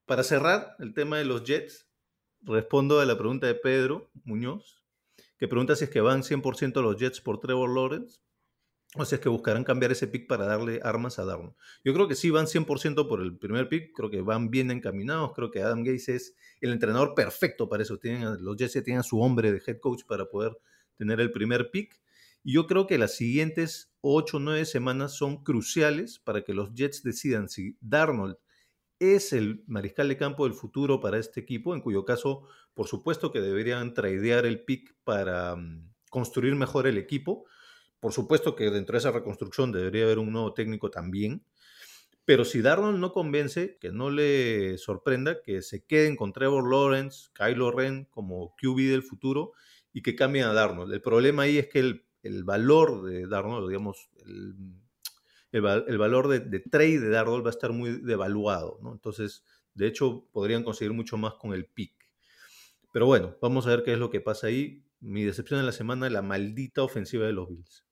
Para cerrar el tema de los Jets, respondo a la pregunta de Pedro Muñoz, que pregunta si es que van 100% los Jets por Trevor Lawrence o si es que buscarán cambiar ese pick para darle armas a Darnold. Yo creo que sí van 100% por el primer pick, creo que van bien encaminados, creo que Adam Gase es el entrenador perfecto para eso. Tienen, los Jets tienen a su hombre de head coach para poder tener el primer pick. Y yo creo que las siguientes 8 o 9 semanas son cruciales para que los Jets decidan si Darnold es el mariscal de campo del futuro para este equipo, en cuyo caso, por supuesto que deberían tradear el pick para mm, construir mejor el equipo. Por supuesto que dentro de esa reconstrucción debería haber un nuevo técnico también. Pero si Darnold no convence, que no le sorprenda que se queden con Trevor Lawrence, Kylo Ren como QB del futuro y que cambien a Darnold. El problema ahí es que el, el valor de Darnold, digamos, el, el, val- el valor de, de trade de Darnold va a estar muy devaluado, ¿no? Entonces, de hecho, podrían conseguir mucho más con el pick. Pero bueno, vamos a ver qué es lo que pasa ahí. Mi decepción de la semana, la maldita ofensiva de los Bills.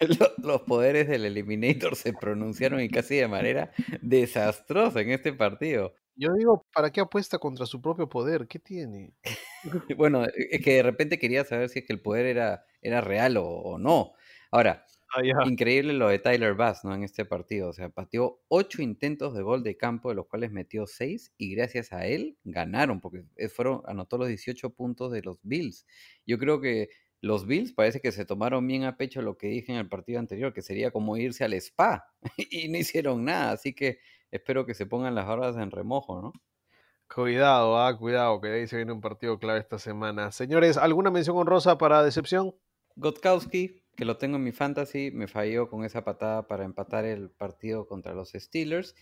Lo- Los poderes del Eliminator se pronunciaron y casi de manera desastrosa en este partido. Yo digo, ¿para qué apuesta contra su propio poder? ¿Qué tiene? Bueno, es que de repente quería saber si es que el poder era, era real o, o no. Ahora, Ah, increíble lo de Tyler Bass, ¿no? En este partido. O sea, pateó ocho intentos de gol de campo, de los cuales metió seis, y gracias a él ganaron, porque fueron, anotó los 18 puntos de los Bills. Yo creo que los Bills parece que se tomaron bien a pecho lo que dije en el partido anterior, que sería como irse al spa, y no hicieron nada. Así que espero que se pongan las barbas en remojo, ¿no? Cuidado, ah, cuidado, que de ahí se viene un partido clave esta semana. Señores, ¿alguna mención honrosa para decepción? Gotkowski, que lo tengo en mi fantasy, me falló con esa patada para empatar el partido contra los Steelers.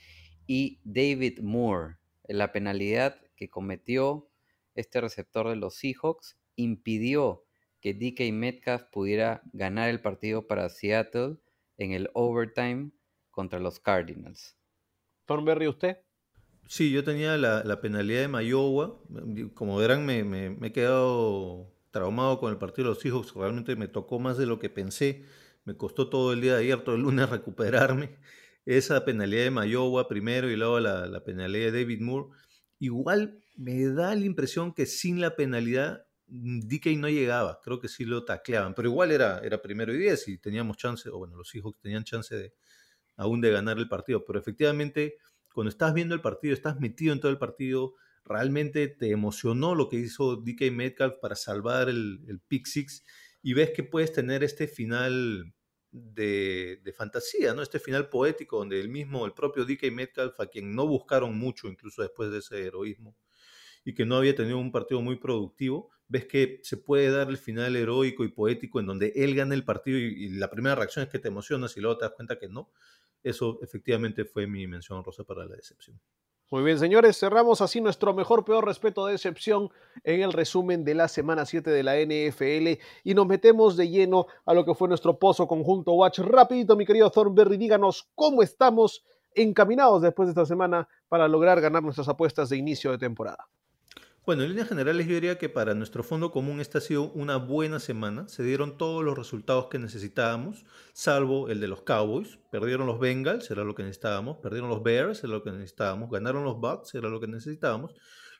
Y David Moore, la penalidad que cometió este receptor de los Seahawks impidió que DK Metcalf pudiera ganar el partido para Seattle en el overtime contra los Cardinals. Thornberry, ¿usted? Sí, yo tenía la, la penalidad de Mayowa. Como verán, me, me- me he quedado traumado con el partido de los Seahawks. Realmente me tocó más de lo que pensé. Me costó todo el día de ayer, todo el lunes recuperarme. Esa penalidad de Mayowa primero y luego la, la penalidad de David Moore. Igual me da la impresión que sin la penalidad DK no llegaba. Creo que sí lo tacleaban. Pero igual era, era primero y diez y teníamos chance, o bueno, los Seahawks tenían chance de, aún de ganar el partido. Pero efectivamente cuando estás viendo el partido, estás metido en todo el partido, realmente te emocionó lo que hizo DK Metcalf para salvar el, el pick six y ves que puedes tener este final de, de fantasía, ¿no? Este final poético donde el mismo, el propio DK Metcalf, a quien no buscaron mucho incluso después de ese heroísmo y que no había tenido un partido muy productivo, ves que se puede dar el final heroico y poético en donde él gana el partido y, la primera reacción es que te emocionas y luego te das cuenta que no. Eso efectivamente fue mi mención rosa para la decepción. Muy bien, señores, cerramos así nuestro mejor, peor respeto de decepción en el resumen de la semana 7 de la NFL y nos metemos de lleno a lo que fue nuestro pozo conjunto Watch. Rapidito, mi querido Thornberry, díganos cómo estamos encaminados después de esta semana para lograr ganar nuestras apuestas de inicio de temporada. Bueno, en líneas generales yo diría que para nuestro fondo común esta ha sido una buena semana. Se dieron todos los resultados que necesitábamos, salvo el de los Cowboys. Perdieron los Bengals, era lo que necesitábamos. Perdieron los Bears, era lo que necesitábamos. Ganaron los Bucks, era lo que necesitábamos.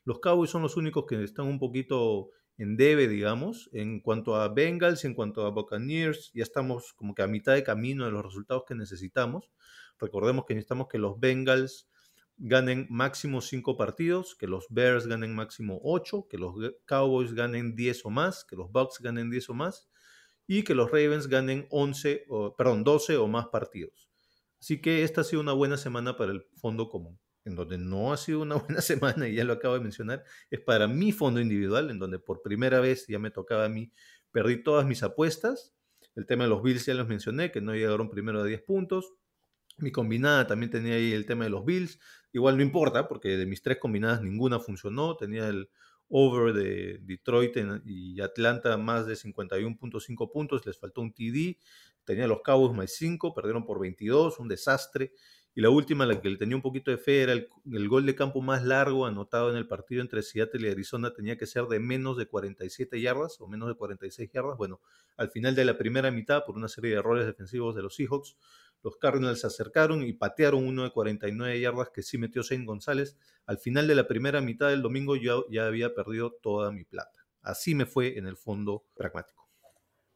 Los Cowboys son los únicos que están un poquito en debe, digamos. En cuanto a Bengals, en cuanto a Buccaneers, ya estamos como que a mitad de camino de los resultados que necesitamos. Recordemos que necesitamos que los Bengals ganen máximo 5 partidos, que los Bears ganen máximo 8, que los Cowboys ganen 10 o más, que los Bucks ganen 10 o más y que los Ravens ganen 11 o, perdón, 12 o más partidos. Así que esta ha sido una buena semana para el fondo común. En donde no ha sido una buena semana, y ya lo acabo de mencionar, es para mi fondo individual, en donde por primera vez ya me tocaba a mí, perdí todas mis apuestas. El tema de los Bills ya los mencioné, que no llegaron primero a 10 puntos. Mi combinada también tenía ahí el tema de los Bills. Igual no importa, porque de mis tres combinadas ninguna funcionó. Tenía el over de Detroit y Atlanta más de 51.5 puntos, les faltó un TD. Tenía los Cowboys más 5, perdieron por 22, un desastre. Y la última, la que le tenía un poquito de fe, era el, el, gol de campo más largo anotado en el partido entre Seattle y Arizona. Tenía que ser de menos de 47 yardas o menos de 46 yardas. Bueno, al final de la primera mitad, por una serie de errores defensivos de los Seahawks, los Cardinals se acercaron y patearon uno de 49 yardas que sí metió Shane González. Al final de la primera mitad del domingo yo ya había perdido toda mi plata. Así me fue en el fondo pragmático.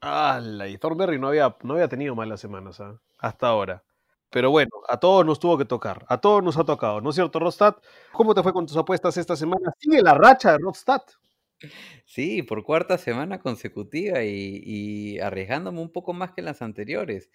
¡Hala! Y Thornberry no había, no había tenido malas semanas ¿eh? hasta ahora. Pero bueno, a todos nos tuvo que tocar, a todos nos ha tocado, ¿no es cierto, Rostad? ¿Cómo te fue con tus apuestas esta semana? Sigue la racha de Rostad. Sí, por cuarta semana consecutiva y, y, arriesgándome un poco más que las anteriores.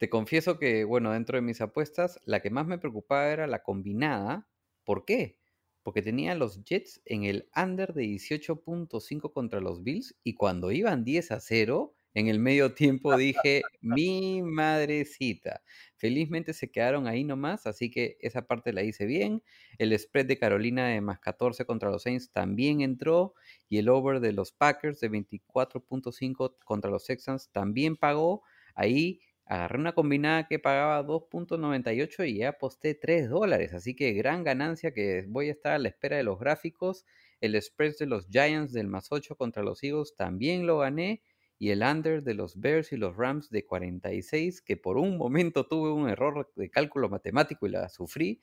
Te confieso que, bueno, dentro de mis apuestas, la que más me preocupaba era la combinada. ¿Por qué? Porque tenía los Jets en el under de 18.5 contra los Bills y cuando iban 10 a 0, en el medio tiempo dije, mi madrecita. Felizmente se quedaron ahí nomás, así que esa parte la hice bien. El spread de Carolina de más 14 contra los Saints también entró y el over de los Packers de 24.5 contra los Texans también pagó. Ahí agarré una combinada que pagaba 2.98 y ya aposté 3 dólares. Así que gran ganancia que voy a estar a la espera de los gráficos. El spread de los Giants del más 8 contra los Eagles también lo gané. Y el under de los Bears y los Rams de 46, que por un momento tuve un error de cálculo matemático y la sufrí.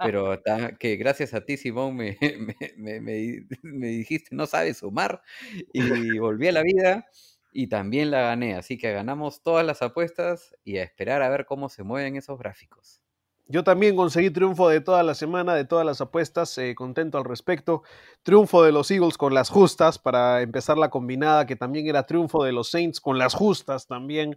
Pero que gracias a ti, Simón, me, me, me, me dijiste, no sabes sumar. Y volví a la vida y también la gané. Así que ganamos todas las apuestas y a esperar a ver cómo se mueven esos gráficos. Yo también conseguí triunfo de toda la semana, de todas las apuestas, eh, contento al respecto. Triunfo de los Eagles con las justas para empezar la combinada, que también era triunfo de los Saints con las justas también.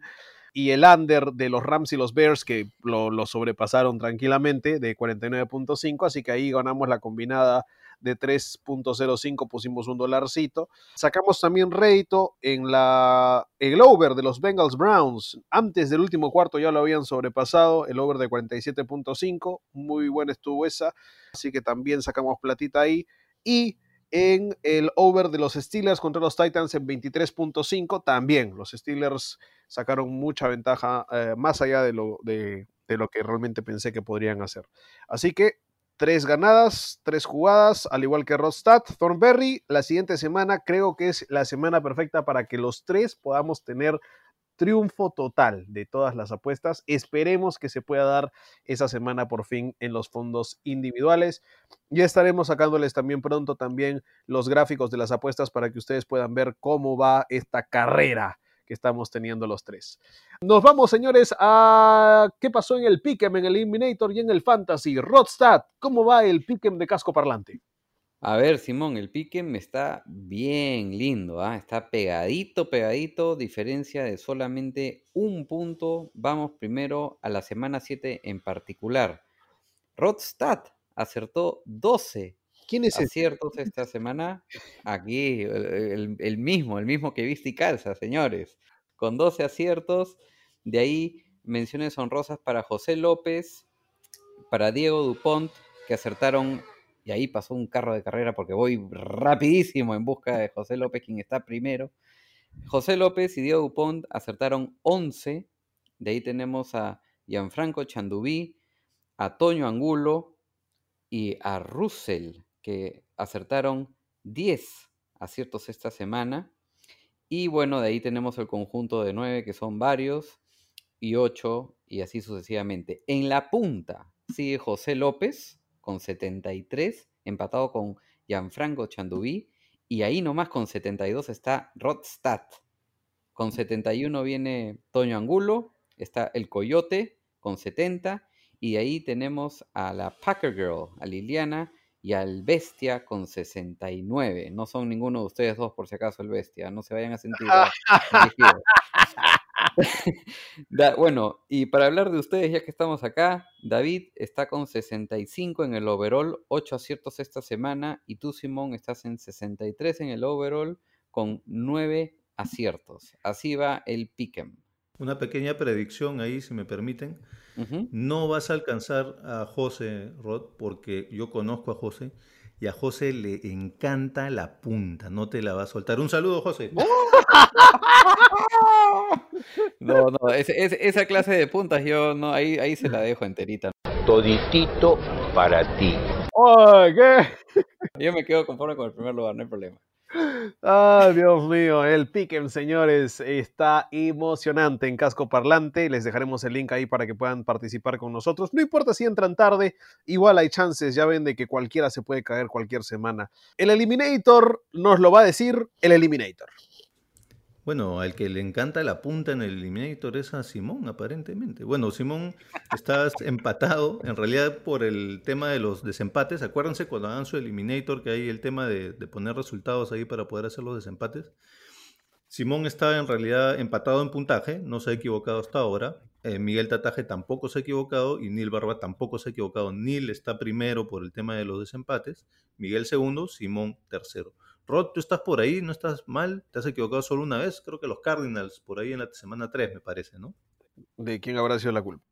Y el under de los Rams y los Bears, que lo, lo sobrepasaron tranquilamente, de 49.5. Así que ahí ganamos la combinada de 3.05 pusimos un dolarcito. Sacamos también rédito en la, el over de los Bengals Browns. Antes del último cuarto ya lo habían sobrepasado, el over de 47.5. Muy buena estuvo esa. Así que también sacamos platita ahí. Y en el over de los Steelers contra los Titans en 23.5 también. Los Steelers sacaron mucha ventaja eh, más allá de lo, de, de lo que realmente pensé que podrían hacer. Así que Tres ganadas, tres jugadas, al igual que Rostad, Thornberry. La siguiente semana creo que es la semana perfecta para que los tres podamos tener triunfo total de todas las apuestas. Esperemos que se pueda dar esa semana por fin en los fondos individuales. Ya estaremos sacándoles también pronto también los gráficos de las apuestas para que ustedes puedan ver cómo va esta carrera que estamos teniendo los tres. Nos vamos, señores, a qué pasó en el Pick'em, en el Eliminator y en el Fantasy. Rodstad, ¿cómo va el Pick'em de casco parlante? A ver, Simón, el Pick'em está bien lindo, ¿ah? está pegadito, pegadito, diferencia de solamente un punto. Vamos primero a la semana 7 en particular. Rodstad acertó 12 ¿Quién es aciertos esta semana? Aquí, el, el, mismo, el mismo que viste y calza, señores. Con 12 aciertos. De ahí, menciones honrosas para José López, para Diego Dupont, que acertaron. Y ahí pasó un carro de carrera porque voy rapidísimo en busca de José López, quien está primero. José López y Diego Dupont acertaron 11. De ahí tenemos a Gianfranco Chandubí, a Toño Angulo y a Russell que acertaron 10 aciertos esta semana. Y bueno, de ahí tenemos el conjunto de 9, que son varios, y 8, y así sucesivamente. En la punta sigue José López con 73, empatado con Gianfranco Chandubí, y ahí nomás con 72 está Rodstad. Con 71 viene Toño Angulo, está el Coyote con 70, y ahí tenemos a la Packer Girl, a Liliana, y al Bestia con 69. No son ninguno de ustedes dos, por si acaso, el Bestia. No se vayan a sentir. bueno, y para hablar de ustedes, ya que estamos acá, David está con 65 en el overall, 8 aciertos esta semana, y tú, Simón, estás en 63 en el overall con 9 aciertos. Así va el Pick'em. Una pequeña predicción ahí, si me permiten. No vas a alcanzar a José Rod, porque yo conozco a José y a José le encanta la punta, no te la va a soltar. Un saludo, José. No, no, esa clase de puntas yo no, ahí, ahí se la dejo enterita. Toditito para ti. ¿qué? Yo me quedo conforme con el primer lugar, no hay problema. Ah, Dios mío, el Piquen, señores, está emocionante en casco parlante. Les dejaremos el link ahí para que puedan participar con nosotros. No importa si entran tarde, igual hay chances, ya ven, de que cualquiera se puede caer cualquier semana. El Eliminator nos lo va a decir el Eliminator. Bueno, al que le encanta la punta en el Eliminator es a Simón, aparentemente. Bueno, Simón, estás empatado, en realidad por el tema de los desempates. Acuérdense cuando hagan su Eliminator que hay el tema de, poner resultados ahí para poder hacer los desempates. Simón está en realidad empatado en puntaje, no se ha equivocado hasta ahora. Eh, Miguel Tataje tampoco se ha equivocado y Neil Barba tampoco se ha equivocado. Neil está primero por el tema de los desempates, Miguel segundo, Simón tercero. Rod, tú estás por ahí, no estás mal, te has equivocado solo una vez, creo que los Cardinals, por ahí en la semana 3 me parece, ¿no? ¿De quién habrá sido la culpa?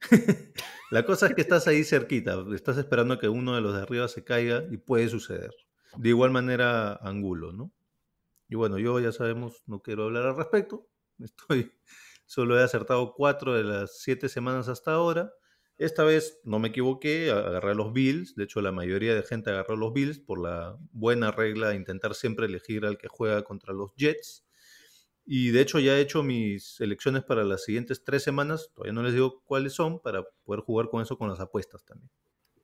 la cosa es que estás ahí cerquita, estás esperando que uno de los de arriba se caiga y puede suceder. De igual manera, Angulo, ¿no? Y bueno, yo ya sabemos, no quiero hablar al respecto, estoy, solo he acertado cuatro de las siete semanas hasta ahora. Esta vez no me equivoqué, agarré los Bills. De hecho, la mayoría de gente agarró los Bills por la buena regla de intentar siempre elegir al que juega contra los Jets. Y de hecho ya he hecho mis elecciones para las siguientes tres semanas. Todavía no les digo cuáles son para poder jugar con eso con las apuestas también.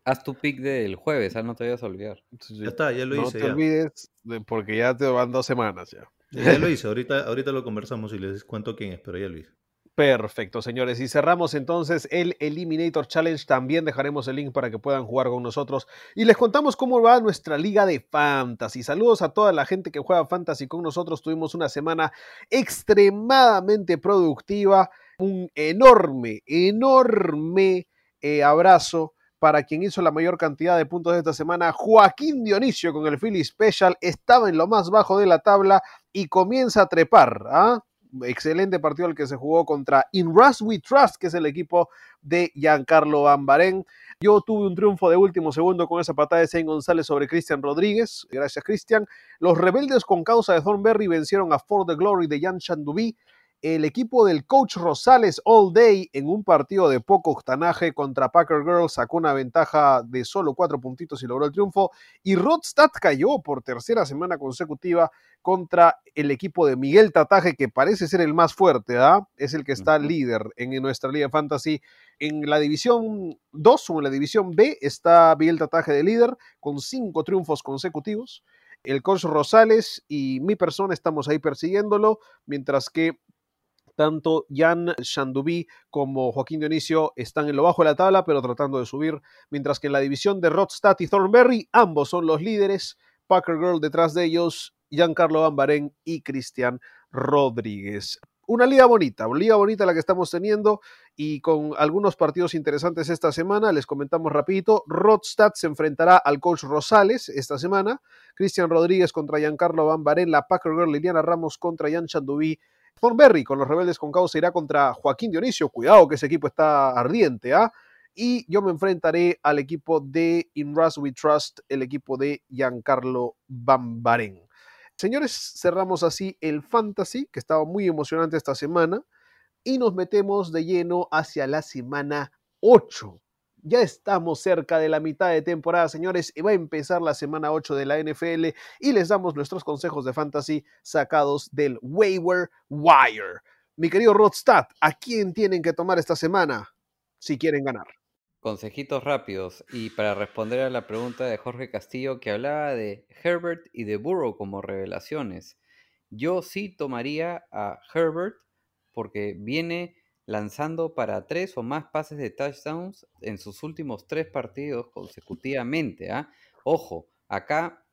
Haz tu pick del jueves, ah, no te vayas a olvidar. Ya está, ya lo hice. No te olvides porque ya te van dos semanas ya. Ya lo hice, ahorita, ahorita lo conversamos y les cuento quién es, pero ya lo hice. Perfecto, señores. Y cerramos entonces el Eliminator Challenge. También dejaremos el link para que puedan jugar con nosotros. Y les contamos cómo va nuestra liga de Fantasy. Saludos a toda la gente que juega Fantasy con nosotros. Tuvimos una semana extremadamente productiva. Un enorme, enorme eh, abrazo para quien hizo la mayor cantidad de puntos de esta semana. Joaquín Dionisio con el Philly Special estaba en lo más bajo de la tabla y comienza a trepar. ¿ah? Excelente partido el que se jugó contra In Rust We Trust, que es el equipo de Giancarlo Bambarén. Yo tuve un triunfo de último segundo con esa patada de Saint González sobre Cristian Rodríguez. Gracias, Cristian. Los rebeldes con causa de Thornberry vencieron a For the Glory de Jan Chandubi el equipo del coach Rosales All Day en un partido de poco octanaje contra Packer Girls sacó una ventaja de solo cuatro puntitos y logró el triunfo. Y Rodstad cayó por tercera semana consecutiva contra el equipo de Miguel Tataje, que parece ser el más fuerte, ¿ah? Es el que está líder en nuestra Liga Fantasy. En la división 2 o en la división B está Miguel Tataje de líder con cinco triunfos consecutivos. El coach Rosales y mi persona estamos ahí persiguiéndolo, mientras que tanto Jan Shandubi como Joaquín Dionisio están en lo bajo de la tabla, pero tratando de subir, mientras que en la división de Rodstad y Thornberry, ambos son los líderes. Packer Girl detrás de ellos, Giancarlo Bambarén y Cristian Rodríguez. Una liga bonita, una liga bonita la que estamos teniendo y con algunos partidos interesantes esta semana. Les comentamos rapidito. Rodstad se enfrentará al coach Rosales esta semana. Cristian Rodríguez contra Giancarlo Bambarén. La Packer Girl Liliana Ramos contra Jan Chandubi Thornberry con los rebeldes con causa irá contra Joaquín Dionisio. Cuidado que ese equipo está ardiente, ¿ah? Y yo me enfrentaré al equipo de In Rust We Trust, el equipo de Giancarlo Bambarén. Señores, cerramos así el Fantasy, que estaba muy emocionante esta semana, y nos metemos de lleno hacia la semana 8. Ya estamos cerca de la mitad de temporada, señores, y va a empezar la semana 8 de la NFL y les damos nuestros consejos de fantasy sacados del waiver wire. Mi querido Rodstad, ¿a quién tienen que tomar esta semana si quieren ganar? Consejitos rápidos y para responder a la pregunta de Jorge Castillo que hablaba de Herbert y de Burrow como revelaciones. Yo sí tomaría a Herbert porque viene lanzando para tres o más pases de touchdowns en sus últimos tres partidos consecutivamente. ¿ah? Ojo, acá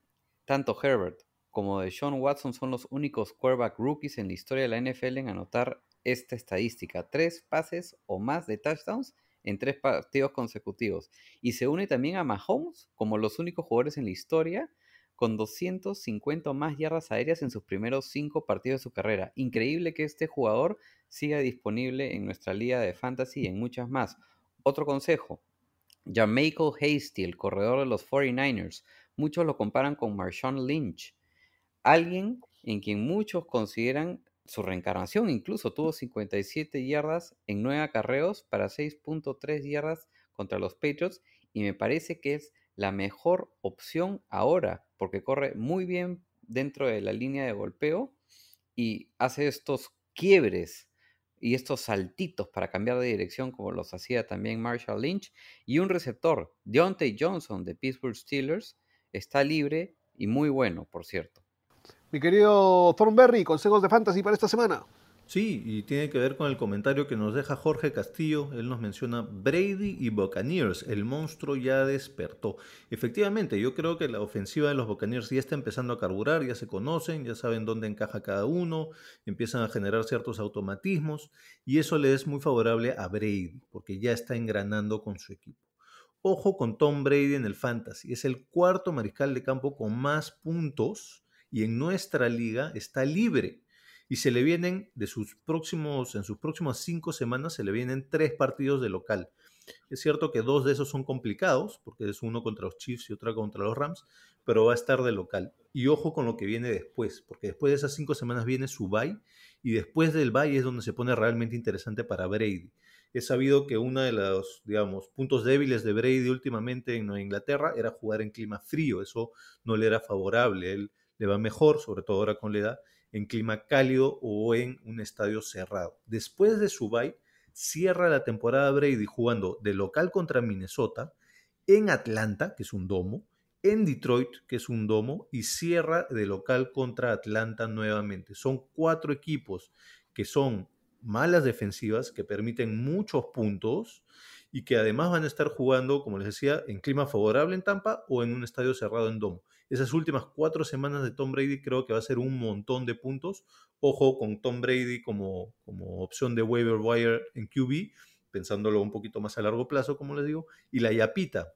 tanto Herbert como de Sean Watson son los únicos quarterback rookies en la historia de la NFL en anotar esta estadística. Tres pases o más de touchdowns en tres partidos consecutivos. Y se une también a Mahomes como los únicos jugadores en la historia con 250 o más yardas aéreas en sus primeros cinco partidos de su carrera. Increíble que este jugador siga disponible en nuestra liga de fantasy y en muchas más. Otro consejo, Jamichael Hasty, el corredor de los 49ers. Muchos lo comparan con Marshawn Lynch, alguien en quien muchos consideran su reencarnación. Incluso tuvo 57 yardas en 9 acarreos para 6.3 yardas contra los Patriots y me parece que es la mejor opción ahora porque corre muy bien dentro de la línea de golpeo y hace estos quiebres y estos saltitos para cambiar de dirección como los hacía también Marshall Lynch y un receptor, Deontay Johnson de Pittsburgh Steelers, está libre y muy bueno, por cierto. Mi querido Thornberry, consejos de fantasy para esta semana. Sí, y tiene que ver con el comentario que nos deja Jorge Castillo. Él nos menciona Brady y Buccaneers. El monstruo ya despertó. Efectivamente, yo creo que la ofensiva de los Buccaneers ya está empezando a carburar, ya se conocen, ya saben dónde encaja cada uno, empiezan a generar ciertos automatismos y eso le es muy favorable a Brady porque ya está engranando con su equipo. Ojo con Tom Brady en el fantasy. Es el cuarto mariscal de campo con más puntos y en nuestra liga está libre y se le vienen de sus próximos, en sus próximas cinco semanas se le vienen tres partidos de local. Es cierto que dos de esos son complicados, porque es uno contra los Chiefs y otro contra los Rams, pero va a estar de local. Y ojo con lo que viene después, porque después de esas cinco semanas viene su bye, y después del bye es donde se pone realmente interesante para Brady. He sabido que uno de los, digamos, puntos débiles de Brady últimamente en Inglaterra era jugar en clima frío, eso no le era favorable, él le va mejor, sobre todo ahora con la edad, en clima cálido o en un estadio cerrado. Después de su cierra la temporada Brady jugando de local contra Minnesota, en Atlanta, que es un domo, en Detroit, que es un domo, y cierra de local contra Atlanta nuevamente. Son cuatro equipos que son malas defensivas, que permiten muchos puntos y que además van a estar jugando, como les decía, en clima favorable en Tampa o en un estadio cerrado en domo esas últimas cuatro semanas de Tom Brady creo que va a ser un montón de puntos. Ojo con Tom Brady como, como opción de waiver wire en QB, pensándolo un poquito más a largo plazo, como les digo. Y la Yapita.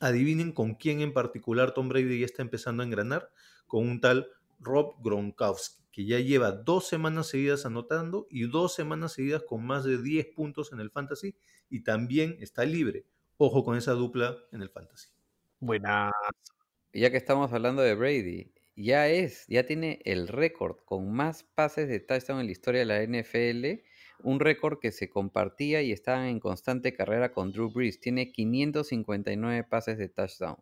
Adivinen con quién en particular Tom Brady ya está empezando a engranar, con un tal Rob Gronkowski, que ya lleva dos semanas seguidas anotando y dos semanas seguidas con más de 10 puntos en el fantasy y también está libre. Ojo con esa dupla en el fantasy. Buenas ya que estamos hablando de Brady, ya es, ya tiene el récord con más pases de touchdown en la historia de la NFL, un récord que se compartía y estaba en constante carrera con Drew Brees. Tiene 559 pases de touchdown.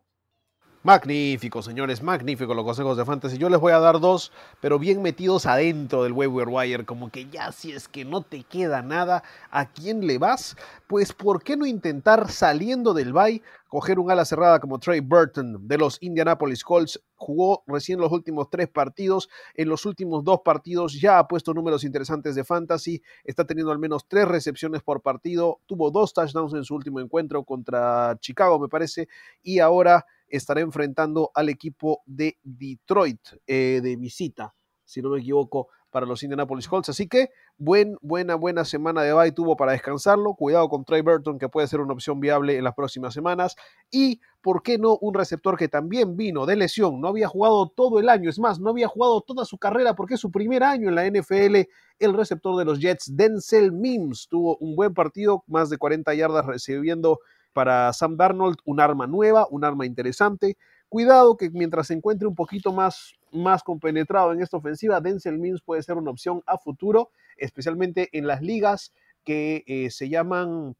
Magnífico, señores, magnífico los consejos de fantasy. Yo les voy a dar dos, pero bien metidos adentro del waiver wire, como que ya si es que no te queda nada, ¿a quién le vas? Pues ¿por qué no intentar saliendo del bye coger un ala cerrada como Trey Burton de los Indianapolis Colts? Jugó recién los últimos tres partidos, en los últimos dos partidos ya ha puesto números interesantes de fantasy, está teniendo al menos tres recepciones por partido, tuvo dos touchdowns en su último encuentro contra Chicago, me parece, y ahora estará enfrentando al equipo de Detroit eh, de visita, si no me equivoco, para los Indianapolis Colts. Así que buen, buena, buena semana de bye tuvo para descansarlo. Cuidado con Trey Burton, que puede ser una opción viable en las próximas semanas. Y, ¿por qué no? Un receptor que también vino de lesión. No había jugado todo el año. Es más, no había jugado toda su carrera porque es su primer año en la NFL. El receptor de los Jets, Denzel Mims, tuvo un buen partido, más de 40 yardas recibiendo para Sam Darnold un arma nueva, un arma interesante. Cuidado que mientras se encuentre un poquito más, más compenetrado en esta ofensiva, Denzel Mims puede ser una opción a futuro, especialmente en las ligas que eh, se llaman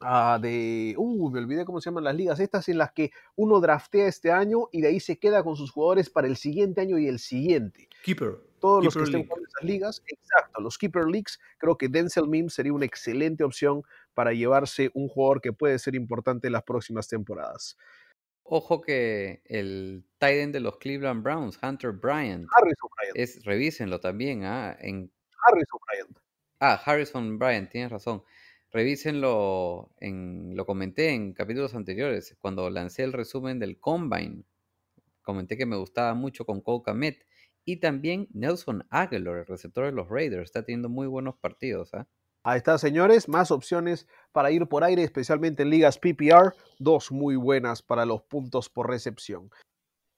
ah, de, uh, me olvidé cómo se llaman las ligas, estas en las que uno draftea este año y de ahí se queda con sus jugadores para el siguiente año y el siguiente. Keeper. Todos los que estén en esas ligas, exacto, los Keeper Leagues, creo que Denzel Mims sería una excelente opción para llevarse un jugador que puede ser importante en las próximas temporadas. Ojo que el tight de los Cleveland Browns, Hunter Bryant, Harrison Bryant. Es, revísenlo también, ¿ah? En... Harrison Bryant. Ah, Harrison Bryant, tienes razón. Revísenlo, en, lo comenté en capítulos anteriores, cuando lancé el resumen del Combine. Comenté que me gustaba mucho con Cole Komet. Y también Nelson Aguilar, el receptor de los Raiders, está teniendo muy buenos partidos. ¿ah? Ahí está, señores, más opciones para ir por aire, especialmente en ligas PPR, dos muy buenas para los puntos por recepción.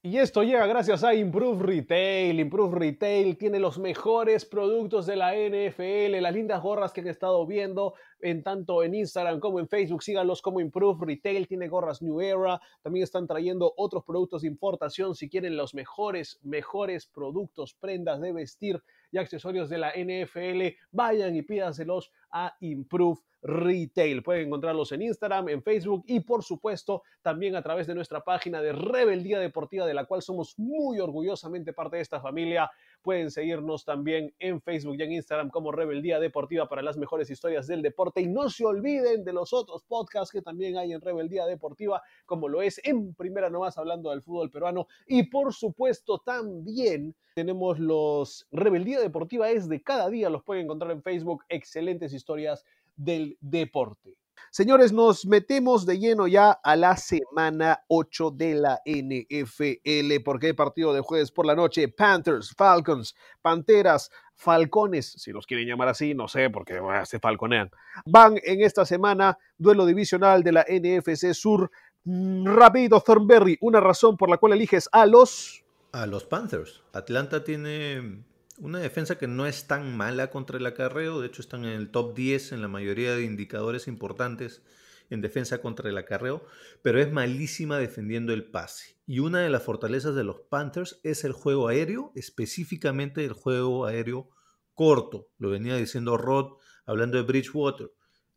Y esto llega gracias a Improve Retail. Improve Retail tiene los mejores productos de la NFL, las lindas gorras que han estado viendo en tanto en Instagram como en Facebook. Síganlos como Improve Retail. Tiene gorras New Era. También están trayendo otros productos de importación. Si quieren los mejores, mejores productos, prendas de vestir y accesorios de la NFL, vayan y pídanselos a Improve Retail. Pueden encontrarlos en Instagram, en Facebook y por supuesto también a través de nuestra página de Rebeldía Deportiva, de la cual somos muy orgullosamente parte de esta familia. Pueden seguirnos también en Facebook y en Instagram como Rebeldía Deportiva para las mejores historias del deporte. Y no se olviden de los otros podcasts que también hay en Rebeldía Deportiva, como lo es en primera nomás hablando del fútbol peruano. Y por supuesto también tenemos los Rebeldía Deportiva es de cada día, los pueden encontrar en Facebook. Excelentes historias del deporte. Señores, nos metemos de lleno ya a la semana 8 de la NFL, porque hay partido de jueves por la noche, Panthers, Falcons, Panteras, Falcones, si los quieren llamar así, no sé, porque se falconean. Van en esta semana, duelo divisional de la NFC Sur. Mm, Rapidito, Thornberry, una razón por la cual eliges a los... A los Panthers. Atlanta tiene una defensa que no es tan mala contra el acarreo, de hecho están en el top 10 en la mayoría de indicadores importantes en defensa contra el acarreo, pero es malísima defendiendo el pase. Y una de las fortalezas de los Panthers es el juego aéreo, específicamente el juego aéreo corto. Lo venía diciendo Rod hablando de Bridgewater.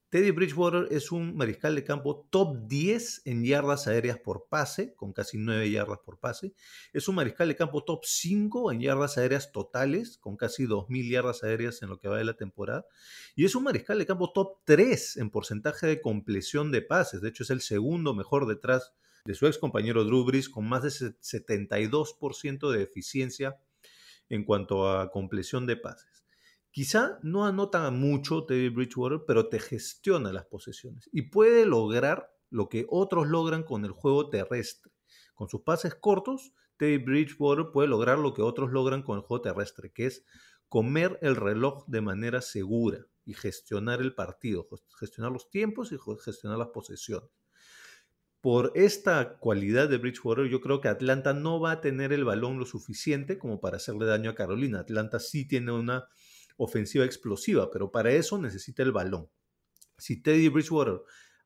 Teddy Bridgewater es un mariscal de campo top 10 en yardas aéreas por pase, con casi 9 yardas por pase. Es un mariscal de campo top 5 en yardas aéreas totales, con casi 2.000 yardas aéreas en lo que va de la temporada. Y es un mariscal de campo top 3 en porcentaje de compleción de pases. De hecho, es el segundo mejor detrás de su ex compañero Drew Brees, con más de 72% de eficiencia en cuanto a compleción de pases. Quizá no anota mucho Teddy Bridgewater, pero te gestiona las posesiones y puede lograr lo que otros logran con el juego terrestre. Con sus pases cortos, Teddy Bridgewater puede lograr lo que otros logran con el juego terrestre, que es comer el reloj de manera segura y gestionar el partido, gestionar los tiempos y gestionar las posesiones. Por esta cualidad de Bridgewater, yo creo que Atlanta no va a tener el balón lo suficiente como para hacerle daño a Carolina. Atlanta sí tiene una ofensiva explosiva, pero para eso necesita el balón. Si Teddy Bridgewater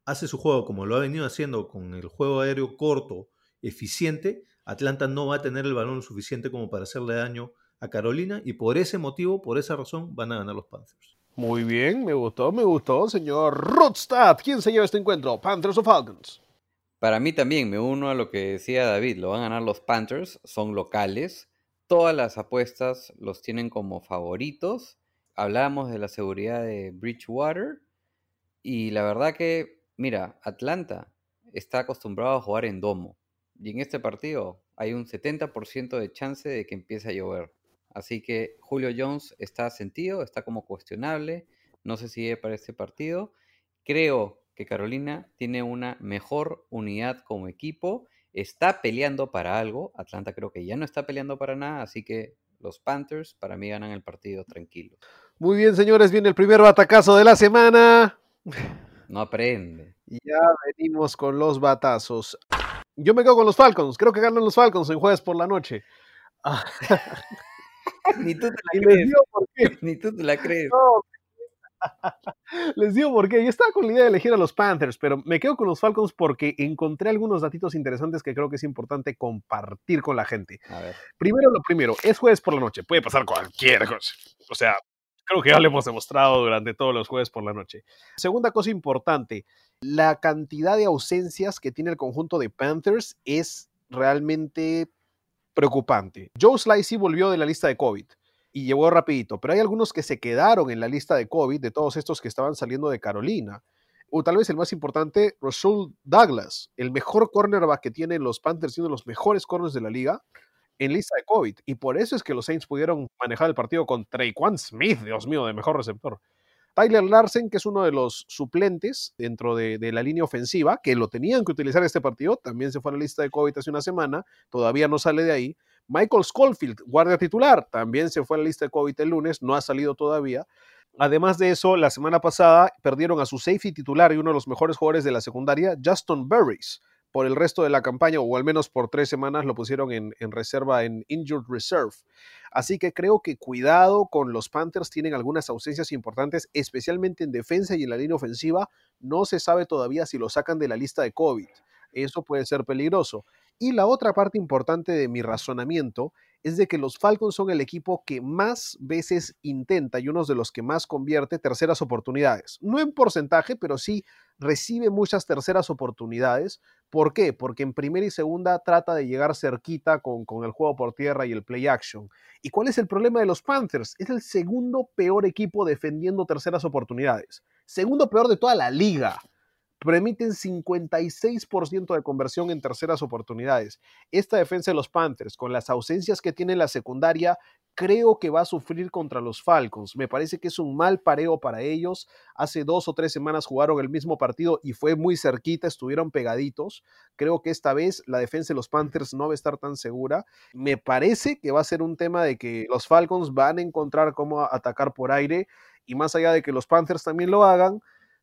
hace su juego como lo ha venido haciendo con el juego aéreo corto, eficiente, Atlanta no va a tener el balón lo suficiente como para hacerle daño a Carolina y por ese motivo, por esa razón, van a ganar los Panthers. Muy bien, me gustó, me gustó, señor Rodstad. ¿Quién se lleva este encuentro? ¿Panthers o Falcons? Para mí también, me uno a lo que decía David, lo van a ganar los Panthers, son locales, todas las apuestas los tienen como favoritos hablábamos de la seguridad de Bridgewater y la verdad que, mira, Atlanta está acostumbrado a jugar en domo y en este partido hay un 70% de chance de que empiece a llover. Así que Julio Jones está sentido, está como cuestionable, no sé si es para este partido. Creo que Carolina tiene una mejor unidad como equipo, está peleando para algo, Atlanta creo que ya no está peleando para nada, así que los Panthers para mí ganan el partido tranquilo. Muy bien, señores, viene el primer batacazo de la semana. No aprende. Ya venimos con los batazos. Yo me quedo con los Falcons. Creo que ganan los Falcons en jueves por la noche. Ni tú te la crees. Ni tú te la crees. Les digo por qué. Yo estaba con la idea de elegir a los Panthers, pero me quedo con los Falcons porque encontré algunos datitos interesantes que creo que es importante compartir con la gente. Primero lo primero, es jueves por la noche. Puede pasar cualquier cosa. O sea, creo que ya lo hemos demostrado durante todos los jueves por la noche. Segunda cosa importante, la cantidad de ausencias que tiene el conjunto de Panthers es realmente preocupante. Joe Slicey volvió de la lista de COVID y llegó rapidito, pero hay algunos que se quedaron en la lista de COVID de todos estos que estaban saliendo de Carolina. O tal vez el más importante, Russell Douglas, el mejor cornerback que tienen los Panthers, uno de los mejores corners de la liga, en lista de COVID. Y por eso es que los Saints pudieron manejar el partido con Traquan Smith, Dios mío, de mejor receptor. Tyler Larsen, que es uno de los suplentes dentro de, la línea ofensiva, que lo tenían que utilizar este partido, también se fue a la lista de COVID hace una semana, todavía no sale de ahí. Michael Schofield, guardia titular, también se fue a la lista de COVID el lunes, no ha salido todavía. Además de eso, la semana pasada perdieron a su safety titular y uno de los mejores jugadores de la secundaria, Justin Burris, por el resto de la campaña, o al menos por tres semanas lo pusieron en, reserva, en Injured Reserve. Así que creo que cuidado con los Panthers, tienen algunas ausencias importantes, especialmente en defensa y en la línea ofensiva. No se sabe todavía si lo sacan de la lista de COVID. Eso puede ser peligroso. Y la otra parte importante de mi razonamiento es de que los Falcons son el equipo que más veces intenta y uno de los que más convierte terceras oportunidades. No en porcentaje, pero sí recibe muchas terceras oportunidades. ¿Por qué? Porque en primera y segunda trata de llegar cerquita con, con el juego por tierra y el play action. ¿Y cuál es el problema de los Panthers? Es el segundo peor equipo defendiendo terceras oportunidades. Segundo peor de toda la liga permiten 56% de conversión en terceras oportunidades. Esta defensa de los Panthers, con las ausencias que tiene la secundaria, creo que va a sufrir contra los Falcons. Me parece que es un mal pareo para ellos. Hace dos o tres semanas jugaron el mismo partido y fue muy cerquita, estuvieron pegaditos. Creo que esta vez la defensa de los Panthers no va a estar tan segura. Me parece que va a ser un tema de que los Falcons van a encontrar cómo atacar por aire y más allá de que los Panthers también lo hagan,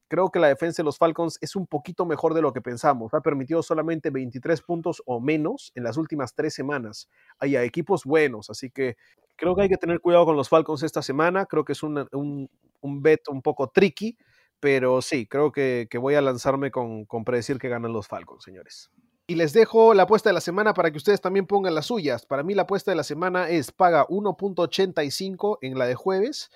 creo que la defensa de los Falcons es un poquito mejor de lo que pensamos. Ha permitido solamente 23 puntos o menos en las últimas tres semanas. Hay equipos buenos, así que creo que hay que tener cuidado con los Falcons esta semana. Creo que es un, un, bet un poco tricky, pero sí, creo que, voy a lanzarme con, con predecir que ganan los Falcons, señores. Y les dejo la apuesta de la semana para que ustedes también pongan las suyas. Para mí la apuesta de la semana es paga 1.85 en la de jueves,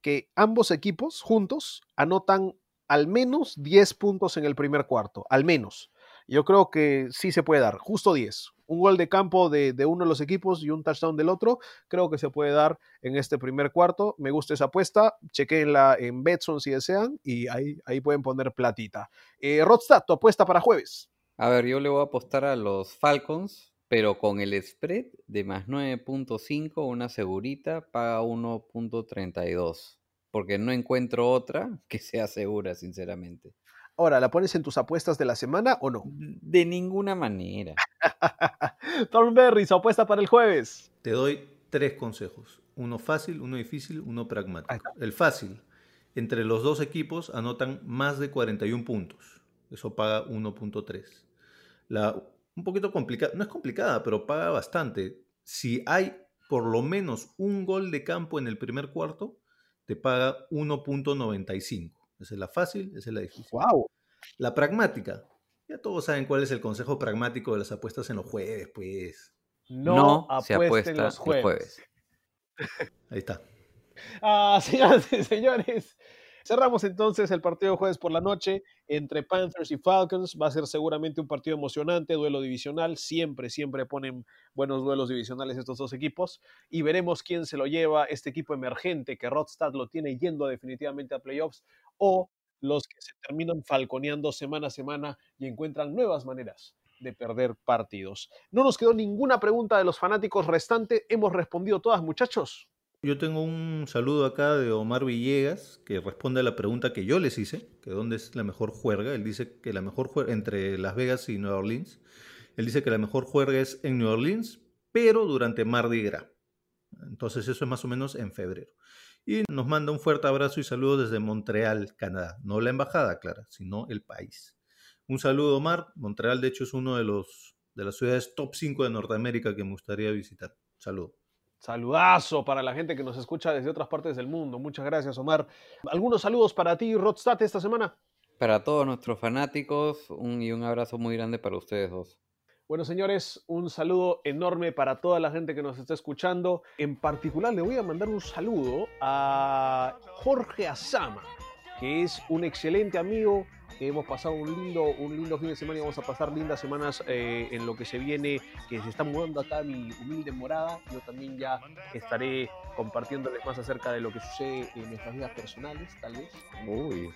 que ambos equipos juntos anotan al menos 10 puntos en el primer cuarto, al menos. Yo creo que sí se puede dar, justo 10. Un gol de campo de, uno de los equipos y un touchdown del otro, creo que se puede dar en este primer cuarto. Me gusta esa apuesta, chequenla en Betson si desean y ahí, ahí pueden poner platita. Eh, Rodstad, tu apuesta para jueves. A ver, yo le voy a apostar a los Falcons, pero con el spread de más 9.5, una segurita, paga 1.32 porque no encuentro otra que sea segura, sinceramente. Ahora, ¿la pones en tus apuestas de la semana o no? De ninguna manera. Thornberry, su apuesta para el jueves. Te doy tres consejos. Uno fácil, uno difícil, uno pragmático. El fácil, entre los dos equipos anotan más de 41 puntos. Eso paga 1.3. La un poquito complicada, no es complicada, pero paga bastante. Si hay por lo menos un gol de campo en el primer cuarto, te paga 1.95. Esa es la fácil, esa es la difícil. ¡Wow! La pragmática. Ya todos saben cuál es el consejo pragmático de las apuestas en los jueves, pues. No, apuesten los jueves. Ahí está. Ah, señoras y señores, Cerramos entonces el partido de jueves por la noche entre Panthers y Falcons. Va a ser seguramente un partido emocionante, duelo divisional. Siempre, siempre ponen buenos duelos divisionales estos dos equipos. Y veremos quién se lo lleva, este equipo emergente que Rodstad lo tiene yendo definitivamente a playoffs o los que se terminan falconeando semana a semana y encuentran nuevas maneras de perder partidos. No nos quedó ninguna pregunta de los fanáticos restantes. Hemos respondido todas, muchachos. Yo tengo un saludo acá de Omar Villegas que responde a la pregunta que yo les hice, que dónde es la mejor juerga. Él dice que la mejor juerga entre Las Vegas y Nueva Orleans. Él dice que la mejor juerga es en Nueva Orleans, pero durante Mardi Gras. Entonces eso es más o menos en febrero. Y nos manda un fuerte abrazo y saludo desde Montreal, Canadá. No la embajada, Clara, sino el país. Un saludo, Omar. Montreal, de hecho, es uno de los de las ciudades top 5 de Norteamérica que me gustaría visitar. Saludo. Saludazo para la gente que nos escucha desde otras partes del mundo. Muchas gracias, Omar. ¿Algunos saludos para ti, Rodstad, esta semana? Para todos nuestros fanáticos un, y un abrazo muy grande para ustedes dos. Bueno, señores, un saludo enorme para toda la gente que nos está escuchando. En particular, le voy a mandar un saludo a Jorge Azama, es un excelente amigo, hemos pasado un lindo, un lindo fin de semana y vamos a pasar lindas semanas eh, en lo que se viene, que se está mudando acá mi humilde morada. Yo también ya estaré compartiéndoles más acerca de lo que sucede en nuestras vidas personales, tal vez. Uy.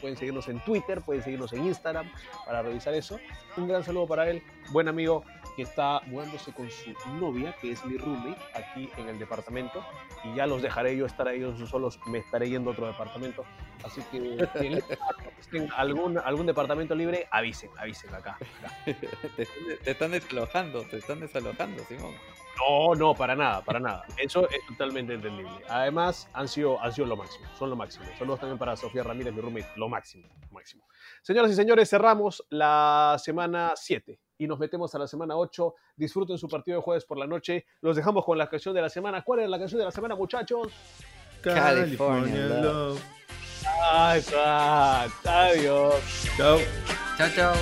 Pueden seguirnos en Twitter, pueden seguirnos en Instagram para revisar eso. Un gran saludo para él, buen amigo que está mudándose con su novia, que es mi roommate, aquí en el departamento. Y ya los dejaré yo estar ahí solos, me estaré yendo a otro departamento. Así que necesiten algún, algún departamento libre, avisen, avisen acá. acá. te, te están desalojando, te están desalojando, Simón. No, no, para nada, para nada. Eso es totalmente entendible. Además, han sido, han sido lo máximo, son lo máximo. Saludos también para Sofía Ramírez, mi roommate, lo máximo, lo máximo. Señoras y señores, cerramos la semana 7 y nos metemos a la semana 8. Disfruten su partido de jueves por la noche. Los dejamos con la canción de la semana. ¿Cuál es la canción de la semana, muchachos? California Love. Adiós. Chao. Chao, chao.